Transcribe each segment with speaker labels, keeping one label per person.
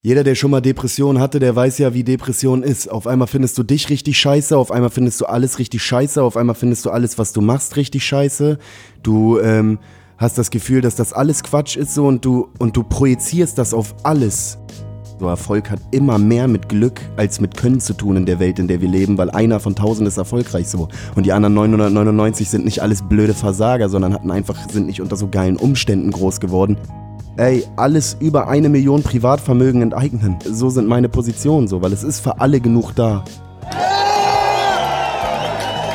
Speaker 1: Jeder, der schon mal Depression hatte, der weiß ja, wie Depression ist. Auf einmal findest du dich richtig scheiße, auf einmal findest du alles richtig scheiße, auf einmal findest du alles, was du machst, richtig scheiße. Du ähm, hast das Gefühl, dass das alles Quatsch ist so und du, und du projizierst das auf alles. So Erfolg hat immer mehr mit Glück als mit Können zu tun in der Welt, in der wir leben, weil einer von tausend ist erfolgreich so. Und die anderen 999 sind nicht alles blöde Versager, sondern hatten einfach, sind nicht unter so geilen Umständen groß geworden. Ey, alles über eine Million Privatvermögen enteignen. So sind meine Positionen so, weil es ist für alle genug da.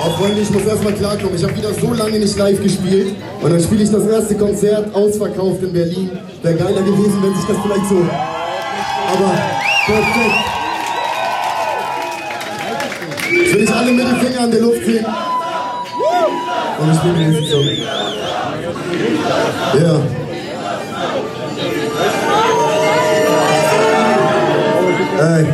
Speaker 2: Oh Freunde, ich muss erstmal klarkommen. Ich habe wieder so lange nicht live gespielt. Und dann spiele ich das erste Konzert ausverkauft in Berlin. Wäre geiler gewesen, wenn sich das vielleicht so. Aber perfekt. Ich will nicht alle mit den Fingern in der Luft sehen. Und ich spiele diesen Song. Ja. Ey.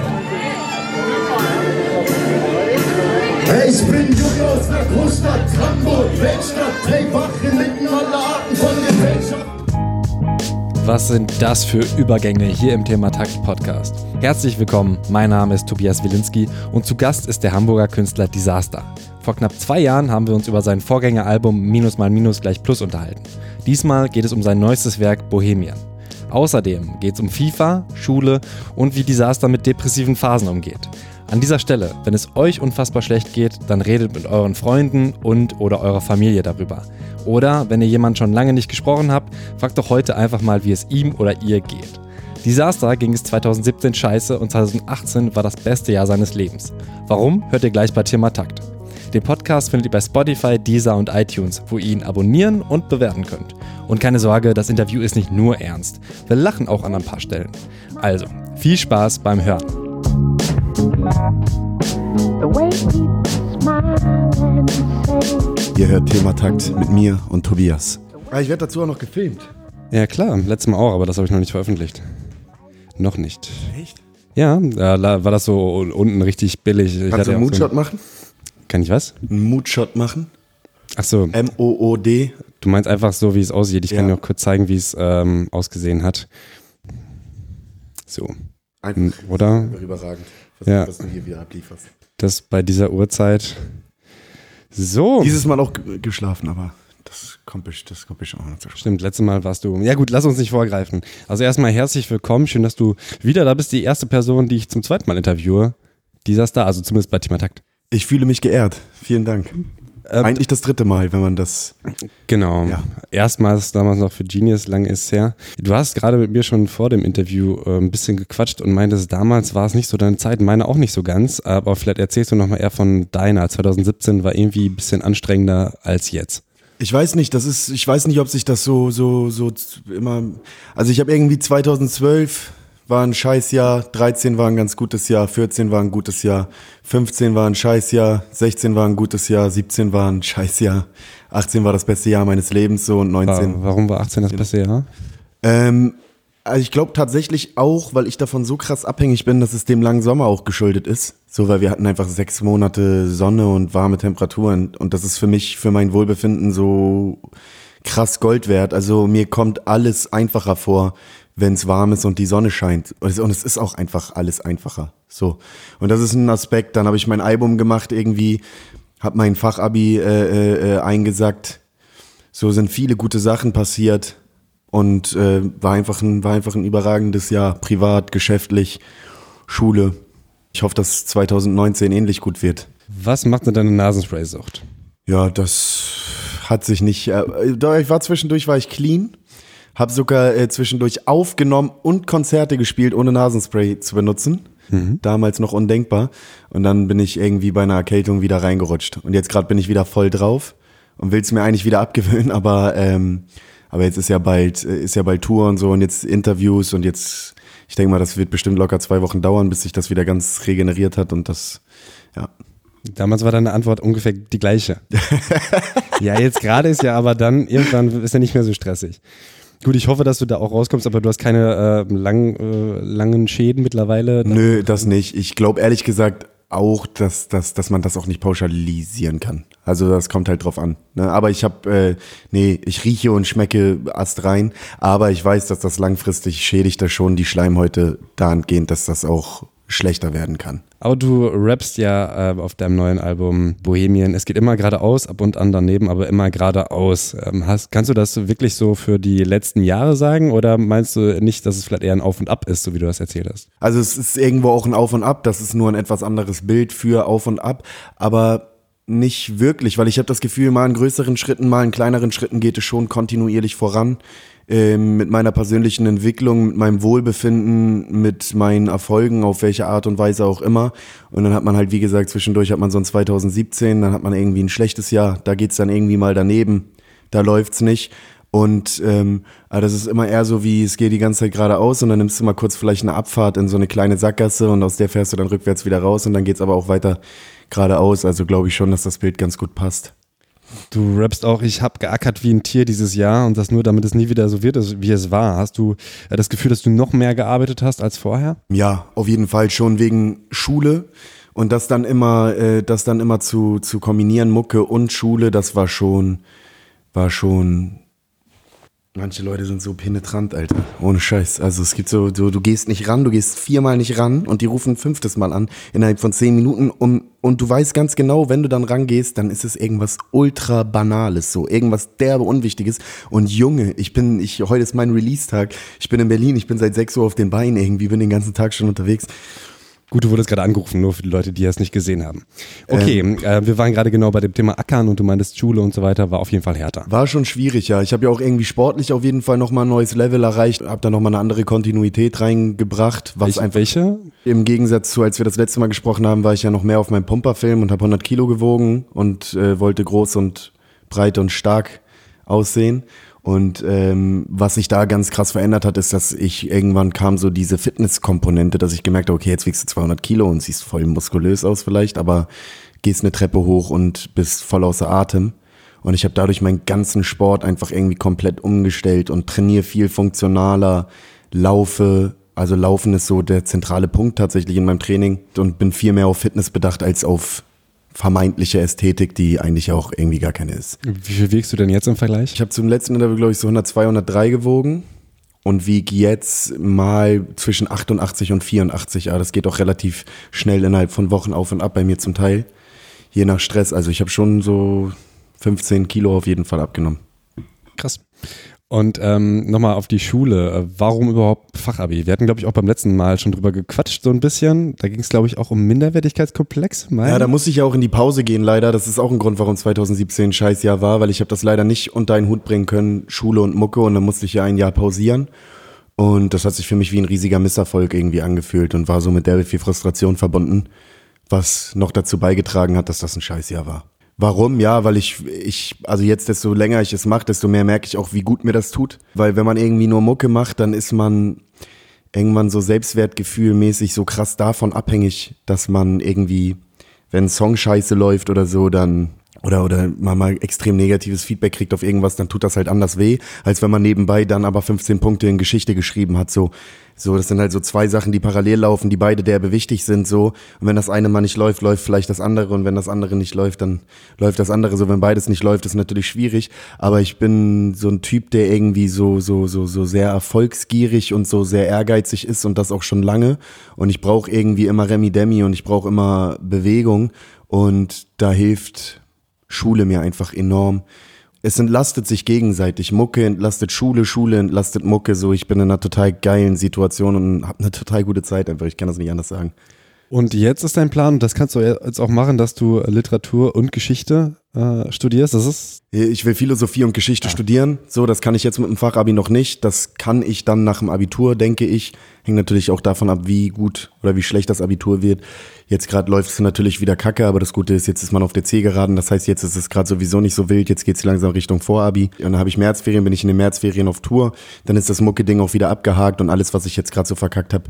Speaker 2: Hey, ich bin Junge aus der Großstadt Hamburg, Weltstadt, hey, wach inmitten aller Arten von Gesellschaft.
Speaker 3: Was sind das für Übergänge hier im Thema Takt Podcast? Herzlich willkommen, mein Name ist Tobias Wilinski und zu Gast ist der Hamburger Künstler Disaster. Vor knapp zwei Jahren haben wir uns über sein Vorgängeralbum Minus mal Minus gleich Plus unterhalten. Diesmal geht es um sein neuestes Werk Bohemian. Außerdem geht es um FIFA, Schule und wie Disaster mit depressiven Phasen umgeht. An dieser Stelle, wenn es euch unfassbar schlecht geht, dann redet mit euren Freunden und oder eurer Familie darüber. Oder wenn ihr jemanden schon lange nicht gesprochen habt, fragt doch heute einfach mal, wie es ihm oder ihr geht. Disaster ging es 2017 scheiße und 2018 war das beste Jahr seines Lebens. Warum, hört ihr gleich bei Thema Takt. Den Podcast findet ihr bei Spotify, Deezer und iTunes, wo ihr ihn abonnieren und bewerten könnt. Und keine Sorge, das Interview ist nicht nur ernst. Wir lachen auch an ein paar Stellen. Also, viel Spaß beim Hören.
Speaker 1: Ihr hört Thema Takt mit mir und Tobias. Ah, ich werde dazu auch noch gefilmt.
Speaker 3: Ja klar, letztes Mal auch, aber das habe ich noch nicht veröffentlicht. Noch nicht.
Speaker 1: Echt?
Speaker 3: Ja, da war das so unten richtig billig. Ich
Speaker 1: Kannst du einen Moodshot so machen?
Speaker 3: Kann ich was?
Speaker 1: Einen Moodshot machen?
Speaker 3: Ach so.
Speaker 1: M-O-O-D.
Speaker 3: Du meinst einfach so, wie es aussieht. Ich ja. kann dir auch kurz zeigen, wie es ähm, ausgesehen hat. So.
Speaker 1: Einfach.
Speaker 3: Oder?
Speaker 1: Überragend,
Speaker 3: was, ja.
Speaker 1: was du hier wieder ablieferst.
Speaker 3: Das bei dieser Uhrzeit. So.
Speaker 1: Dieses Mal auch geschlafen, aber das kommt, das kommt bestimmt auch noch zu
Speaker 3: Stimmt, letztes Mal warst du. Ja, gut, lass uns nicht vorgreifen. Also, erstmal herzlich willkommen. Schön, dass du wieder da bist. Die erste Person, die ich zum zweiten Mal interviewe. Dieser Star, also zumindest bei Thema Takt.
Speaker 1: Ich fühle mich geehrt. Vielen Dank. Ähm, Eigentlich das dritte Mal, wenn man das.
Speaker 3: Genau. Ja. Erstmals damals noch für Genius, lange ist her. Du hast gerade mit mir schon vor dem Interview äh, ein bisschen gequatscht und meintest, damals war es nicht so deine Zeit, meine auch nicht so ganz, aber vielleicht erzählst du nochmal eher von deiner. 2017 war irgendwie ein bisschen anstrengender als jetzt.
Speaker 1: Ich weiß nicht, das ist, ich weiß nicht, ob sich das so, so, so immer, also ich habe irgendwie 2012 war ein Scheißjahr, 13 war ein ganz gutes Jahr, 14 war ein gutes Jahr, 15 war ein Scheißjahr, 16 war ein gutes Jahr, 17 war ein Scheißjahr, 18 war das beste Jahr meines Lebens so und 19.
Speaker 3: Warum war 18 das beste Jahr?
Speaker 1: Ähm, also ich glaube tatsächlich auch, weil ich davon so krass abhängig bin, dass es dem langen Sommer auch geschuldet ist. So, weil wir hatten einfach sechs Monate Sonne und warme Temperaturen und das ist für mich, für mein Wohlbefinden so krass Gold wert. Also mir kommt alles einfacher vor, wenn es warm ist und die Sonne scheint. Und es ist auch einfach alles einfacher. So. Und das ist ein Aspekt. Dann habe ich mein Album gemacht, irgendwie, habe mein Fachabi äh, äh, äh, eingesackt. So sind viele gute Sachen passiert und äh, war einfach ein war einfach ein überragendes Jahr, privat, geschäftlich, Schule. Ich hoffe, dass 2019 ähnlich gut wird.
Speaker 3: Was macht denn deine Nasenspray-Sucht?
Speaker 1: Ja, das hat sich nicht. Äh, ich war zwischendurch war ich clean habe sogar äh, zwischendurch aufgenommen und Konzerte gespielt, ohne Nasenspray zu benutzen. Mhm. Damals noch undenkbar. Und dann bin ich irgendwie bei einer Erkältung wieder reingerutscht. Und jetzt gerade bin ich wieder voll drauf und will es mir eigentlich wieder abgewöhnen, aber, ähm, aber jetzt ist ja bald, äh, ist ja bald Tour und so und jetzt Interviews und jetzt, ich denke mal, das wird bestimmt locker zwei Wochen dauern, bis sich das wieder ganz regeneriert hat und das, ja.
Speaker 3: Damals war deine Antwort ungefähr die gleiche. ja, jetzt gerade ist ja aber dann, irgendwann ist ja nicht mehr so stressig. Gut, ich hoffe, dass du da auch rauskommst, aber du hast keine äh, lang, äh, langen Schäden mittlerweile.
Speaker 1: Nö, das nicht. Ich glaube ehrlich gesagt, auch, dass, dass, dass man das auch nicht pauschalisieren kann. Also das kommt halt drauf an. Ne? Aber ich habe, äh, nee, ich rieche und schmecke astrein, aber ich weiß, dass das langfristig schädigt das schon die Schleimhäute dahingehend, dass das auch schlechter werden kann.
Speaker 3: Aber du rappst ja äh, auf deinem neuen Album Bohemian. Es geht immer geradeaus, ab und an daneben, aber immer geradeaus. Ähm, hast, kannst du das wirklich so für die letzten Jahre sagen oder meinst du nicht, dass es vielleicht eher ein Auf und Ab ist, so wie du das erzählt hast?
Speaker 1: Also es ist irgendwo auch ein Auf und Ab. Das ist nur ein etwas anderes Bild für Auf und Ab. Aber nicht wirklich, weil ich habe das Gefühl, mal in größeren Schritten, mal in kleineren Schritten geht es schon kontinuierlich voran ähm, mit meiner persönlichen Entwicklung, mit meinem Wohlbefinden, mit meinen Erfolgen, auf welche Art und Weise auch immer. Und dann hat man halt, wie gesagt, zwischendurch hat man so ein 2017, dann hat man irgendwie ein schlechtes Jahr, da geht's dann irgendwie mal daneben, da läuft's nicht. Und ähm, aber das ist immer eher so, wie es geht die ganze Zeit geradeaus und dann nimmst du mal kurz vielleicht eine Abfahrt in so eine kleine Sackgasse und aus der fährst du dann rückwärts wieder raus und dann geht's aber auch weiter geradeaus. Also glaube ich schon, dass das Bild ganz gut passt.
Speaker 3: Du rappst auch, ich habe geackert wie ein Tier dieses Jahr und das nur, damit es nie wieder so wird, wie es war. Hast du äh, das Gefühl, dass du noch mehr gearbeitet hast als vorher?
Speaker 1: Ja, auf jeden Fall schon wegen Schule und das dann immer, äh, das dann immer zu, zu kombinieren, Mucke und Schule, das war schon, war schon Manche Leute sind so penetrant, Alter. Ohne Scheiß. Also es gibt so, du, du gehst nicht ran, du gehst viermal nicht ran und die rufen fünftes Mal an innerhalb von zehn Minuten um, und du weißt ganz genau, wenn du dann rangehst, dann ist es irgendwas ultra banales, so irgendwas derbe Unwichtiges. Und Junge, ich bin, ich, heute ist mein Release-Tag. Ich bin in Berlin, ich bin seit sechs Uhr auf den Beinen irgendwie, bin den ganzen Tag schon unterwegs.
Speaker 3: Gut, du wurdest gerade angerufen, nur für die Leute, die es nicht gesehen haben. Okay, ähm, äh, wir waren gerade genau bei dem Thema Ackern und du meintest Schule und so weiter, war auf jeden Fall härter.
Speaker 1: War schon schwierig, ja. Ich habe ja auch irgendwie sportlich auf jeden Fall nochmal ein neues Level erreicht, habe da nochmal eine andere Kontinuität reingebracht. Was
Speaker 3: welche, einfach, welche?
Speaker 1: Im Gegensatz zu, als wir das letzte Mal gesprochen haben, war ich ja noch mehr auf meinem Pumperfilm und habe 100 Kilo gewogen und äh, wollte groß und breit und stark aussehen. Und ähm, was sich da ganz krass verändert hat, ist, dass ich irgendwann kam so diese Fitnesskomponente, dass ich gemerkt habe, okay, jetzt wiegst du 200 Kilo und siehst voll muskulös aus vielleicht, aber gehst eine Treppe hoch und bist voll außer Atem. Und ich habe dadurch meinen ganzen Sport einfach irgendwie komplett umgestellt und trainiere viel funktionaler, laufe. Also Laufen ist so der zentrale Punkt tatsächlich in meinem Training und bin viel mehr auf Fitness bedacht als auf vermeintliche Ästhetik, die eigentlich auch irgendwie gar keine ist.
Speaker 3: Wie viel wiegst du denn jetzt im Vergleich?
Speaker 1: Ich habe zum letzten Interview, glaube ich, so 102, 103 gewogen und wiege jetzt mal zwischen 88 und 84. Aber das geht auch relativ schnell innerhalb von Wochen auf und ab bei mir zum Teil. Je nach Stress. Also ich habe schon so 15 Kilo auf jeden Fall abgenommen.
Speaker 3: Krass. Und ähm, nochmal auf die Schule. Warum überhaupt Fachabi? Wir hatten, glaube ich, auch beim letzten Mal schon drüber gequatscht, so ein bisschen. Da ging es, glaube ich, auch um Minderwertigkeitskomplex.
Speaker 1: Mein. Ja, da musste ich ja auch in die Pause gehen, leider. Das ist auch ein Grund, warum 2017 ein Scheißjahr war, weil ich habe das leider nicht unter einen Hut bringen können, Schule und Mucke. Und dann musste ich ja ein Jahr pausieren. Und das hat sich für mich wie ein riesiger Misserfolg irgendwie angefühlt und war so mit der viel Frustration verbunden, was noch dazu beigetragen hat, dass das ein Scheißjahr war. Warum? Ja, weil ich, ich, also jetzt, desto länger ich es mache, desto mehr merke ich auch, wie gut mir das tut. Weil wenn man irgendwie nur Mucke macht, dann ist man irgendwann so selbstwertgefühlmäßig so krass davon abhängig, dass man irgendwie, wenn ein Song scheiße läuft oder so, dann oder, oder man mal extrem negatives Feedback kriegt auf irgendwas, dann tut das halt anders weh, als wenn man nebenbei dann aber 15 Punkte in Geschichte geschrieben hat. So, so, das sind halt so zwei Sachen, die parallel laufen, die beide derbe wichtig sind. So, und wenn das eine mal nicht läuft, läuft vielleicht das andere. Und wenn das andere nicht läuft, dann läuft das andere. So, wenn beides nicht läuft, ist natürlich schwierig. Aber ich bin so ein Typ, der irgendwie so, so, so, so sehr erfolgsgierig und so sehr ehrgeizig ist und das auch schon lange. Und ich brauche irgendwie immer Remi Demi und ich brauche immer Bewegung. Und da hilft Schule mir einfach enorm. Es entlastet sich gegenseitig. Mucke entlastet Schule, Schule entlastet Mucke. So, ich bin in einer total geilen Situation und habe eine total gute Zeit einfach. Ich kann das nicht anders sagen.
Speaker 3: Und jetzt ist dein Plan, das kannst du jetzt auch machen, dass du Literatur und Geschichte äh, studierst. Das ist
Speaker 1: ich will Philosophie und Geschichte ja. studieren. So, das kann ich jetzt mit dem Fachabi noch nicht. Das kann ich dann nach dem Abitur, denke ich. Hängt natürlich auch davon ab, wie gut oder wie schlecht das Abitur wird. Jetzt gerade läuft es natürlich wieder kacke, aber das Gute ist, jetzt ist man auf der C geraden. Das heißt, jetzt ist es gerade sowieso nicht so wild. Jetzt geht's langsam Richtung Vorabi. Und dann habe ich Märzferien, bin ich in den Märzferien auf Tour. Dann ist das Mucke-Ding auch wieder abgehakt und alles, was ich jetzt gerade so verkackt habe,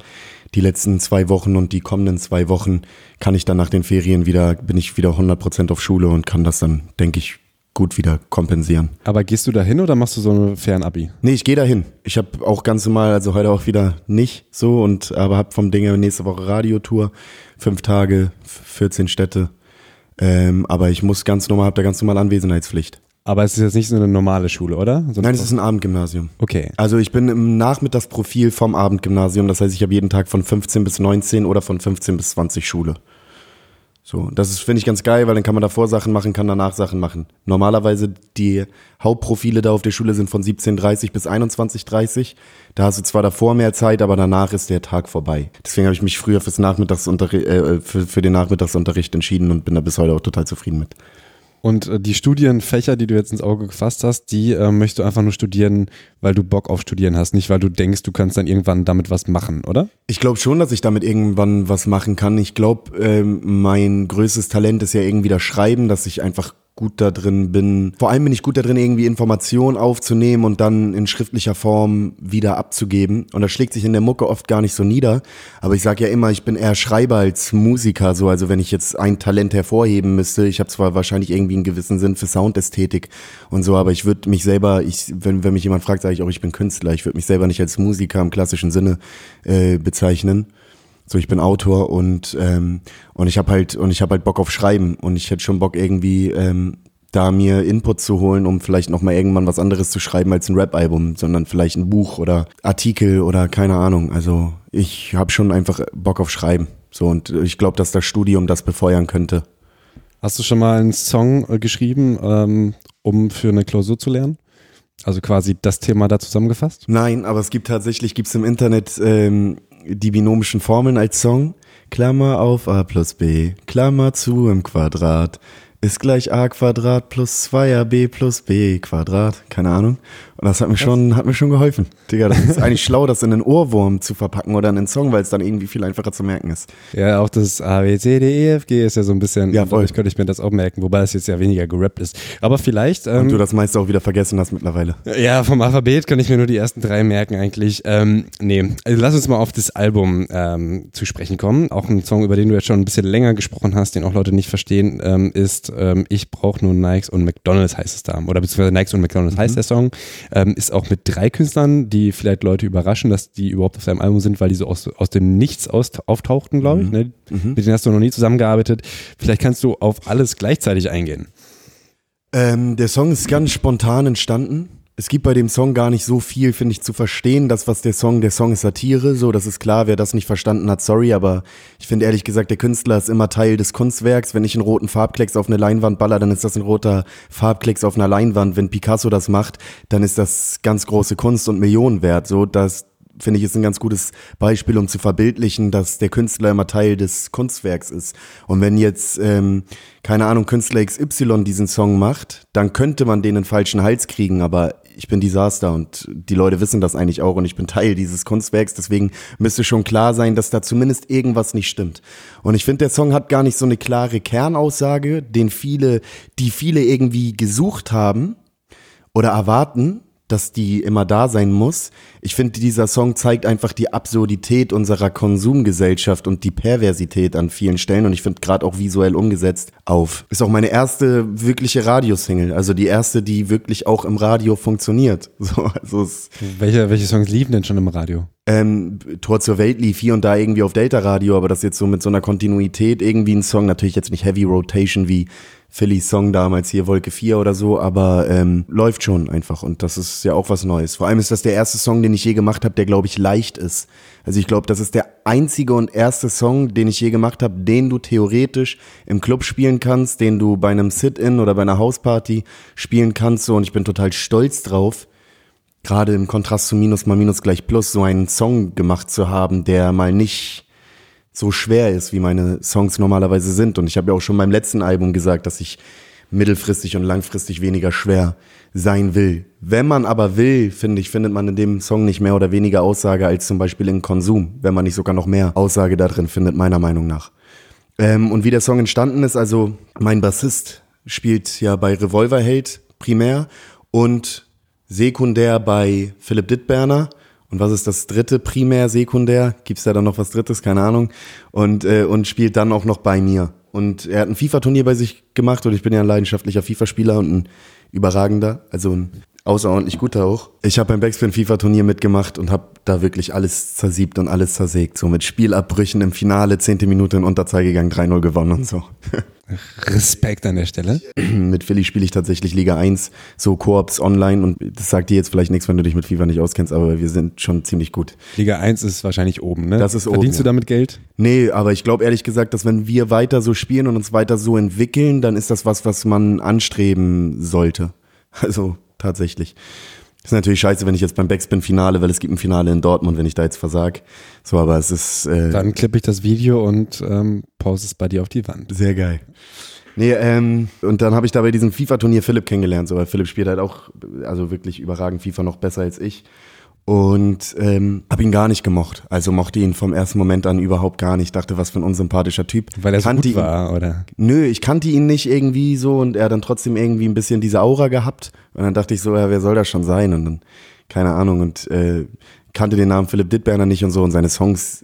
Speaker 1: die letzten zwei Wochen und die kommenden zwei Wochen, kann ich dann nach den Ferien wieder, bin ich wieder 100% auf Schule und kann das dann, denke ich, gut wieder kompensieren.
Speaker 3: Aber gehst du da hin oder machst du so eine Fernabi?
Speaker 1: Nee, ich gehe da hin. Ich habe auch ganz normal, also heute auch wieder nicht so und aber habe vom Dinge nächste Woche Radiotour, fünf Tage, 14 Städte. Ähm, aber ich muss ganz normal, habe da ganz normal Anwesenheitspflicht.
Speaker 3: Aber es ist jetzt nicht so eine normale Schule, oder? Sonst
Speaker 1: Nein, es ist ein Abendgymnasium.
Speaker 3: Okay.
Speaker 1: Also ich bin im Nachmittagsprofil vom Abendgymnasium, das heißt, ich habe jeden Tag von 15 bis 19 oder von 15 bis 20 Schule. So, das ist finde ich ganz geil, weil dann kann man davor Sachen machen, kann danach Sachen machen. Normalerweise die Hauptprofile da auf der Schule sind von 17:30 bis 21:30. Da hast du zwar davor mehr Zeit, aber danach ist der Tag vorbei. Deswegen habe ich mich früher fürs Nachmittagsunterricht, äh, für, für den Nachmittagsunterricht entschieden und bin da bis heute auch total zufrieden mit.
Speaker 3: Und äh, die Studienfächer, die du jetzt ins Auge gefasst hast, die äh, möchtest du einfach nur studieren, weil du Bock auf Studieren hast, nicht weil du denkst, du kannst dann irgendwann damit was machen, oder?
Speaker 1: Ich glaube schon, dass ich damit irgendwann was machen kann. Ich glaube, ähm, mein größtes Talent ist ja irgendwie das Schreiben, dass ich einfach gut da drin bin. Vor allem bin ich gut da drin, irgendwie Informationen aufzunehmen und dann in schriftlicher Form wieder abzugeben. Und das schlägt sich in der Mucke oft gar nicht so nieder. Aber ich sage ja immer, ich bin eher Schreiber als Musiker. So, also wenn ich jetzt ein Talent hervorheben müsste, ich habe zwar wahrscheinlich irgendwie einen gewissen Sinn für Soundästhetik und so, aber ich würde mich selber, ich, wenn, wenn mich jemand fragt, sage ich auch, ich bin Künstler. Ich würde mich selber nicht als Musiker im klassischen Sinne äh, bezeichnen. So, ich bin Autor und ähm, und ich habe halt und ich habe halt Bock auf Schreiben und ich hätte schon Bock irgendwie ähm, da mir Input zu holen, um vielleicht noch mal irgendwann was anderes zu schreiben als ein Rap-Album, sondern vielleicht ein Buch oder Artikel oder keine Ahnung. Also ich habe schon einfach Bock auf Schreiben. So und ich glaube, dass das Studium das befeuern könnte.
Speaker 3: Hast du schon mal einen Song äh, geschrieben, ähm, um für eine Klausur zu lernen? Also quasi das Thema da zusammengefasst?
Speaker 1: Nein, aber es gibt tatsächlich, gibt's im Internet ähm, die binomischen Formeln als Song. Klammer auf a plus b, Klammer zu im Quadrat, ist gleich a Quadrat plus 2ab plus b Quadrat. Keine Ahnung. Und das hat mir schon, hat mir schon geholfen. Digga, das ist eigentlich schlau, das in einen Ohrwurm zu verpacken oder in einen Song, weil es dann irgendwie viel einfacher zu merken ist.
Speaker 3: Ja, auch das A, B, C, D, E, F, G ist ja so ein bisschen,
Speaker 1: Ja, voll.
Speaker 3: ich könnte ich mir das auch merken, wobei es jetzt ja weniger gerappt ist. Aber vielleicht, ähm,
Speaker 1: Und du das meiste auch wieder vergessen hast mittlerweile.
Speaker 3: Ja, vom Alphabet kann ich mir nur die ersten drei merken eigentlich. Ähm, nee, also lass uns mal auf das Album ähm, zu sprechen kommen. Auch ein Song, über den du jetzt schon ein bisschen länger gesprochen hast, den auch Leute nicht verstehen, ähm, ist ähm, Ich brauche nur Nikes und McDonalds heißt es da. Oder beziehungsweise Nikes und McDonalds heißt der Song. Ähm, ist auch mit drei Künstlern, die vielleicht Leute überraschen, dass die überhaupt auf seinem Album sind, weil die so aus, aus dem Nichts aus, auftauchten, glaube ich. Ne? Mit denen hast du noch nie zusammengearbeitet. Vielleicht kannst du auf alles gleichzeitig eingehen.
Speaker 1: Ähm, der Song ist ganz spontan entstanden. Es gibt bei dem Song gar nicht so viel, finde ich, zu verstehen. Das, was der Song, der Song ist Satire, so, das ist klar. Wer das nicht verstanden hat, sorry, aber ich finde ehrlich gesagt, der Künstler ist immer Teil des Kunstwerks. Wenn ich einen roten Farbklecks auf eine Leinwand baller, dann ist das ein roter Farbklecks auf einer Leinwand. Wenn Picasso das macht, dann ist das ganz große Kunst und Millionen wert. So, das finde ich ist ein ganz gutes Beispiel, um zu verbildlichen, dass der Künstler immer Teil des Kunstwerks ist. Und wenn jetzt, ähm, keine Ahnung, Künstler XY diesen Song macht, dann könnte man den in falschen Hals kriegen, aber ich bin Desaster und die Leute wissen das eigentlich auch und ich bin Teil dieses Kunstwerks, deswegen müsste schon klar sein, dass da zumindest irgendwas nicht stimmt. Und ich finde, der Song hat gar nicht so eine klare Kernaussage, den viele, die viele irgendwie gesucht haben oder erwarten, dass die immer da sein muss. Ich finde, dieser Song zeigt einfach die Absurdität unserer Konsumgesellschaft und die Perversität an vielen Stellen und ich finde gerade auch visuell umgesetzt auf. Ist auch meine erste wirkliche Radiosingle, also die erste, die wirklich auch im Radio funktioniert. So, also es,
Speaker 3: Welche, welche Songs liefen denn schon im Radio?
Speaker 1: ähm, Tor zur Welt lief hier und da irgendwie auf Delta Radio, aber das jetzt so mit so einer Kontinuität irgendwie ein Song, natürlich jetzt nicht Heavy Rotation wie Philly's Song damals hier Wolke 4 oder so, aber ähm, läuft schon einfach und das ist ja auch was Neues. Vor allem ist das der erste Song, den ich je gemacht habe, der glaube ich leicht ist. Also ich glaube, das ist der einzige und erste Song, den ich je gemacht habe, den du theoretisch im Club spielen kannst, den du bei einem Sit-in oder bei einer Hausparty spielen kannst so und ich bin total stolz drauf, gerade im Kontrast zu Minus mal Minus gleich Plus so einen Song gemacht zu haben, der mal nicht so schwer ist, wie meine Songs normalerweise sind. Und ich habe ja auch schon beim letzten Album gesagt, dass ich mittelfristig und langfristig weniger schwer sein will. Wenn man aber will, finde ich, findet man in dem Song nicht mehr oder weniger Aussage als zum Beispiel in Konsum, wenn man nicht sogar noch mehr Aussage da drin findet, meiner Meinung nach. Ähm, und wie der Song entstanden ist, also mein Bassist spielt ja bei Revolverheld primär und sekundär bei Philipp Dittberner. Und was ist das dritte primär, sekundär? Gibt's da dann noch was drittes? Keine Ahnung. Und, äh, und spielt dann auch noch bei mir. Und er hat ein FIFA-Turnier bei sich gemacht und ich bin ja ein leidenschaftlicher FIFA-Spieler und ein überragender, also ein außerordentlich guter auch. Ich habe beim Backspin FIFA-Turnier mitgemacht und habe da wirklich alles zersiebt und alles zersägt. So mit Spielabbrüchen im Finale, zehnte Minute in Unterzahl gegangen, 3-0 gewonnen und so.
Speaker 3: Respekt an der Stelle.
Speaker 1: mit Philly spiele ich tatsächlich Liga 1, so Koops online und das sagt dir jetzt vielleicht nichts, wenn du dich mit FIFA nicht auskennst, aber wir sind schon ziemlich gut.
Speaker 3: Liga 1 ist wahrscheinlich oben, ne?
Speaker 1: Das ist oben,
Speaker 3: Verdienst du damit Geld?
Speaker 1: Nee, aber ich glaube ehrlich gesagt, dass wenn wir weiter so spielen und uns weiter so entwickeln, dann ist das was, was man anstreben sollte. Also tatsächlich. Ist natürlich scheiße, wenn ich jetzt beim Backspin-Finale, weil es gibt ein Finale in Dortmund, wenn ich da jetzt versag. So, aber es ist äh,
Speaker 3: Dann klippe ich das Video und ähm, pause es bei dir auf die Wand.
Speaker 1: sehr geil. Nee, ähm, und dann habe ich da bei diesem FIFA-Turnier Philipp kennengelernt, so, weil Philipp spielt halt auch, also wirklich überragend FIFA noch besser als ich. Und ähm, habe ihn gar nicht gemocht. Also mochte ihn vom ersten Moment an überhaupt gar nicht. Dachte, was für ein unsympathischer Typ.
Speaker 3: Weil er so
Speaker 1: Kannte
Speaker 3: gut
Speaker 1: ihn-
Speaker 3: war, oder?
Speaker 1: Nö, ich kannte ihn nicht irgendwie so und er hat dann trotzdem irgendwie ein bisschen diese Aura gehabt. Und dann dachte ich so, ja, wer soll das schon sein? Und dann, keine Ahnung, und äh, kannte den Namen Philipp Dittberner nicht und so und seine Songs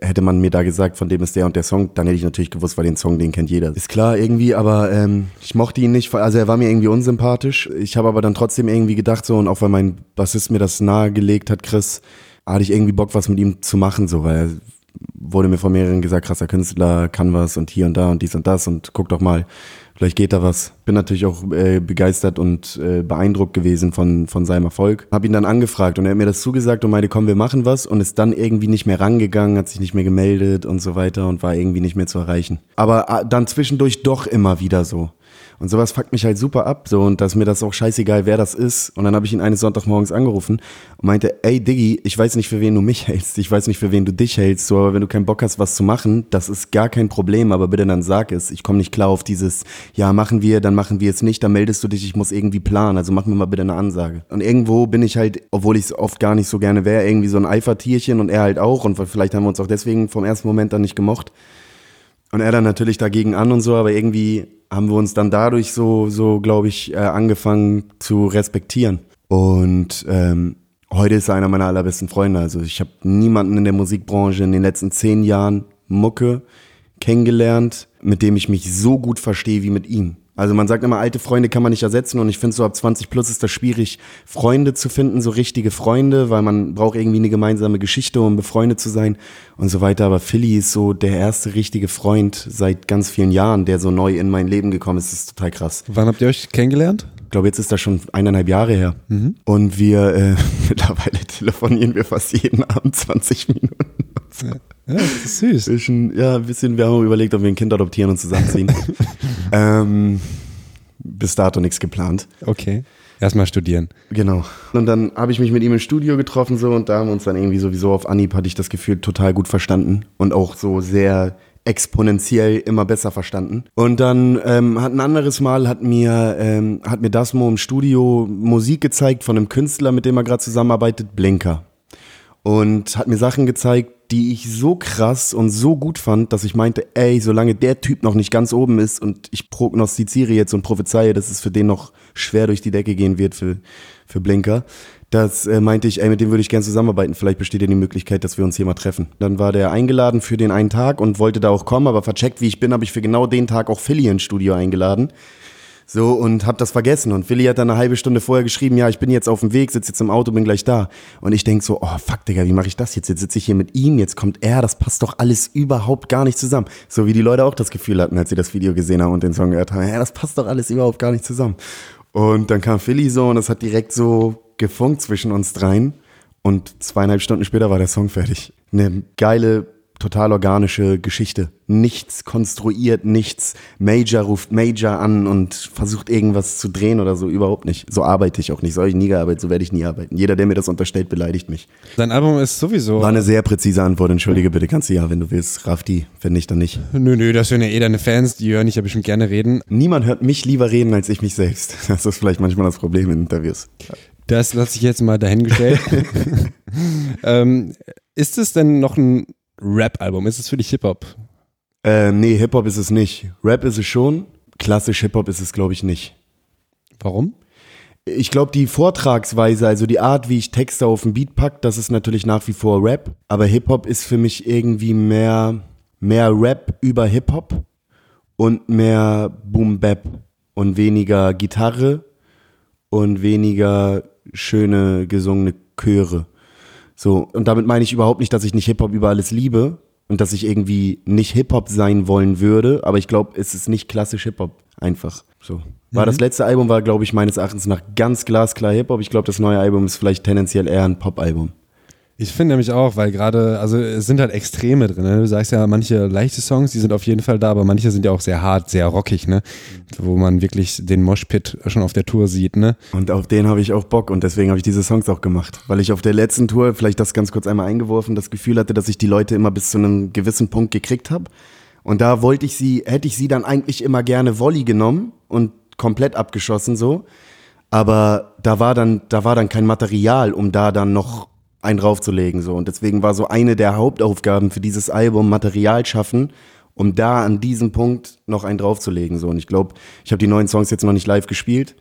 Speaker 1: hätte man mir da gesagt, von dem ist der und der Song, dann hätte ich natürlich gewusst, weil den Song, den kennt jeder. Ist klar irgendwie, aber ähm, ich mochte ihn nicht, also er war mir irgendwie unsympathisch. Ich habe aber dann trotzdem irgendwie gedacht so und auch weil mein Bassist mir das nahegelegt hat, Chris, hatte ich irgendwie Bock, was mit ihm zu machen, so, weil er wurde mir von mehreren gesagt, krasser Künstler, kann was und hier und da und dies und das und guck doch mal, vielleicht geht da was. Bin natürlich auch äh, begeistert und äh, beeindruckt gewesen von, von seinem Erfolg. Hab ihn dann angefragt und er hat mir das zugesagt und meinte, komm, wir machen was und ist dann irgendwie nicht mehr rangegangen, hat sich nicht mehr gemeldet und so weiter und war irgendwie nicht mehr zu erreichen. Aber äh, dann zwischendurch doch immer wieder so. Und sowas fuckt mich halt super ab, so, und dass mir das auch scheißegal, wer das ist. Und dann habe ich ihn eines Sonntagmorgens angerufen und meinte, ey Diggi, ich weiß nicht, für wen du mich hältst, ich weiß nicht, für wen du dich hältst, so, aber wenn du keinen Bock hast, was zu machen, das ist gar kein Problem, aber bitte dann sag es. Ich komme nicht klar auf dieses, ja, machen wir, dann machen wir es nicht, dann meldest du dich, ich muss irgendwie planen, also mach mir mal bitte eine Ansage. Und irgendwo bin ich halt, obwohl ich es oft gar nicht so gerne wäre, irgendwie so ein Eifertierchen und er halt auch und vielleicht haben wir uns auch deswegen vom ersten Moment dann nicht gemocht. Und er dann natürlich dagegen an und so, aber irgendwie haben wir uns dann dadurch so, so glaube ich, äh, angefangen zu respektieren. Und ähm, heute ist er einer meiner allerbesten Freunde. Also ich habe niemanden in der Musikbranche in den letzten zehn Jahren Mucke kennengelernt, mit dem ich mich so gut verstehe wie mit ihm. Also man sagt immer, alte Freunde kann man nicht ersetzen und ich finde so ab 20 plus ist das schwierig, Freunde zu finden, so richtige Freunde, weil man braucht irgendwie eine gemeinsame Geschichte, um befreundet zu sein und so weiter. Aber Philly ist so der erste richtige Freund seit ganz vielen Jahren, der so neu in mein Leben gekommen ist. Das ist total krass.
Speaker 3: Wann habt ihr euch kennengelernt?
Speaker 1: Ich glaube, jetzt ist das schon eineinhalb Jahre her. Und wir, äh, mittlerweile telefonieren wir fast jeden Abend 20 Minuten.
Speaker 3: Ja, das ist süß.
Speaker 1: Ist schon, ja, ein bisschen, wir haben überlegt, ob wir ein Kind adoptieren und zusammenziehen. ähm, bis dato nichts geplant.
Speaker 3: Okay. Erstmal studieren.
Speaker 1: Genau. Und dann habe ich mich mit ihm im Studio getroffen so und da haben wir uns dann irgendwie sowieso auf Anhieb, hatte ich das Gefühl, total gut verstanden und auch so sehr exponentiell immer besser verstanden. Und dann ähm, hat ein anderes Mal hat mir ähm, hat mir Dasmo im Studio Musik gezeigt von einem Künstler, mit dem er gerade zusammenarbeitet, Blinker. Und hat mir Sachen gezeigt, die ich so krass und so gut fand, dass ich meinte, ey, solange der Typ noch nicht ganz oben ist und ich prognostiziere jetzt und prophezeie, dass es für den noch schwer durch die Decke gehen wird für, für Blinker, das äh, meinte ich, ey, mit dem würde ich gern zusammenarbeiten. Vielleicht besteht ja die Möglichkeit, dass wir uns hier mal treffen. Dann war der eingeladen für den einen Tag und wollte da auch kommen, aber vercheckt, wie ich bin, habe ich für genau den Tag auch Philly ins Studio eingeladen. So, und hab das vergessen. Und Willi hat dann eine halbe Stunde vorher geschrieben, ja, ich bin jetzt auf dem Weg, sitze jetzt im Auto, bin gleich da. Und ich denk so, oh fuck, Digga, wie mache ich das jetzt? Jetzt sitze ich hier mit ihm, jetzt kommt er, das passt doch alles überhaupt gar nicht zusammen. So wie die Leute auch das Gefühl hatten, als sie das Video gesehen haben und den Song gehört haben, ja, das passt doch alles überhaupt gar nicht zusammen. Und dann kam Philly so und es hat direkt so gefunkt zwischen uns dreien. Und zweieinhalb Stunden später war der Song fertig. Eine geile, total organische Geschichte. Nichts konstruiert, nichts. Major ruft Major an und versucht irgendwas zu drehen oder so. Überhaupt nicht. So arbeite ich auch nicht. So habe ich nie gearbeitet, so werde ich nie arbeiten. Jeder, der mir das unterstellt, beleidigt mich.
Speaker 3: Dein Album ist sowieso.
Speaker 1: War eine sehr präzise Antwort. Entschuldige bitte, kannst du ja, wenn du willst. Raff die, wenn nicht, dann nicht.
Speaker 3: Nö, nö, das sind ja eh deine Fans, die hören dich ja bestimmt gerne reden.
Speaker 1: Niemand hört mich lieber reden als ich mich selbst. Das ist vielleicht manchmal das Problem in Interviews.
Speaker 3: Das lasse ich jetzt mal dahingestellt. ähm, ist es denn noch ein Rap-Album? Ist es für dich Hip-Hop?
Speaker 1: Äh, nee, Hip-Hop ist es nicht. Rap ist es schon. Klassisch Hip-Hop ist es, glaube ich, nicht.
Speaker 3: Warum?
Speaker 1: Ich glaube, die Vortragsweise, also die Art, wie ich Texte auf den Beat pack, das ist natürlich nach wie vor Rap. Aber Hip-Hop ist für mich irgendwie mehr, mehr Rap über Hip-Hop. und mehr Boom Bap und weniger Gitarre und weniger schöne gesungene Chöre. So, und damit meine ich überhaupt nicht, dass ich nicht Hip-Hop über alles liebe und dass ich irgendwie nicht Hip-Hop sein wollen würde, aber ich glaube, es ist nicht klassisch Hip-Hop einfach. So. War
Speaker 3: Mhm.
Speaker 1: das letzte Album, war, glaube ich, meines Erachtens nach ganz glasklar Hip-Hop. Ich glaube, das neue Album ist vielleicht tendenziell eher ein Pop-Album.
Speaker 3: Ich finde nämlich auch, weil gerade, also es sind halt Extreme drin. Ne? Du sagst ja, manche leichte Songs, die sind auf jeden Fall da, aber manche sind ja auch sehr hart, sehr rockig, ne? Wo man wirklich den Moshpit schon auf der Tour sieht, ne?
Speaker 1: Und auf den habe ich auch Bock und deswegen habe ich diese Songs auch gemacht. Weil ich auf der letzten Tour, vielleicht das ganz kurz einmal eingeworfen, das Gefühl hatte, dass ich die Leute immer bis zu einem gewissen Punkt gekriegt habe. Und da wollte ich sie, hätte ich sie dann eigentlich immer gerne Volley genommen und komplett abgeschossen so. Aber da war dann, da war dann kein Material, um da dann noch einen draufzulegen so. Und deswegen war so eine der Hauptaufgaben für dieses Album Material schaffen, um da an diesem Punkt noch einen draufzulegen so. Und ich glaube, ich habe die neuen Songs jetzt noch nicht live gespielt.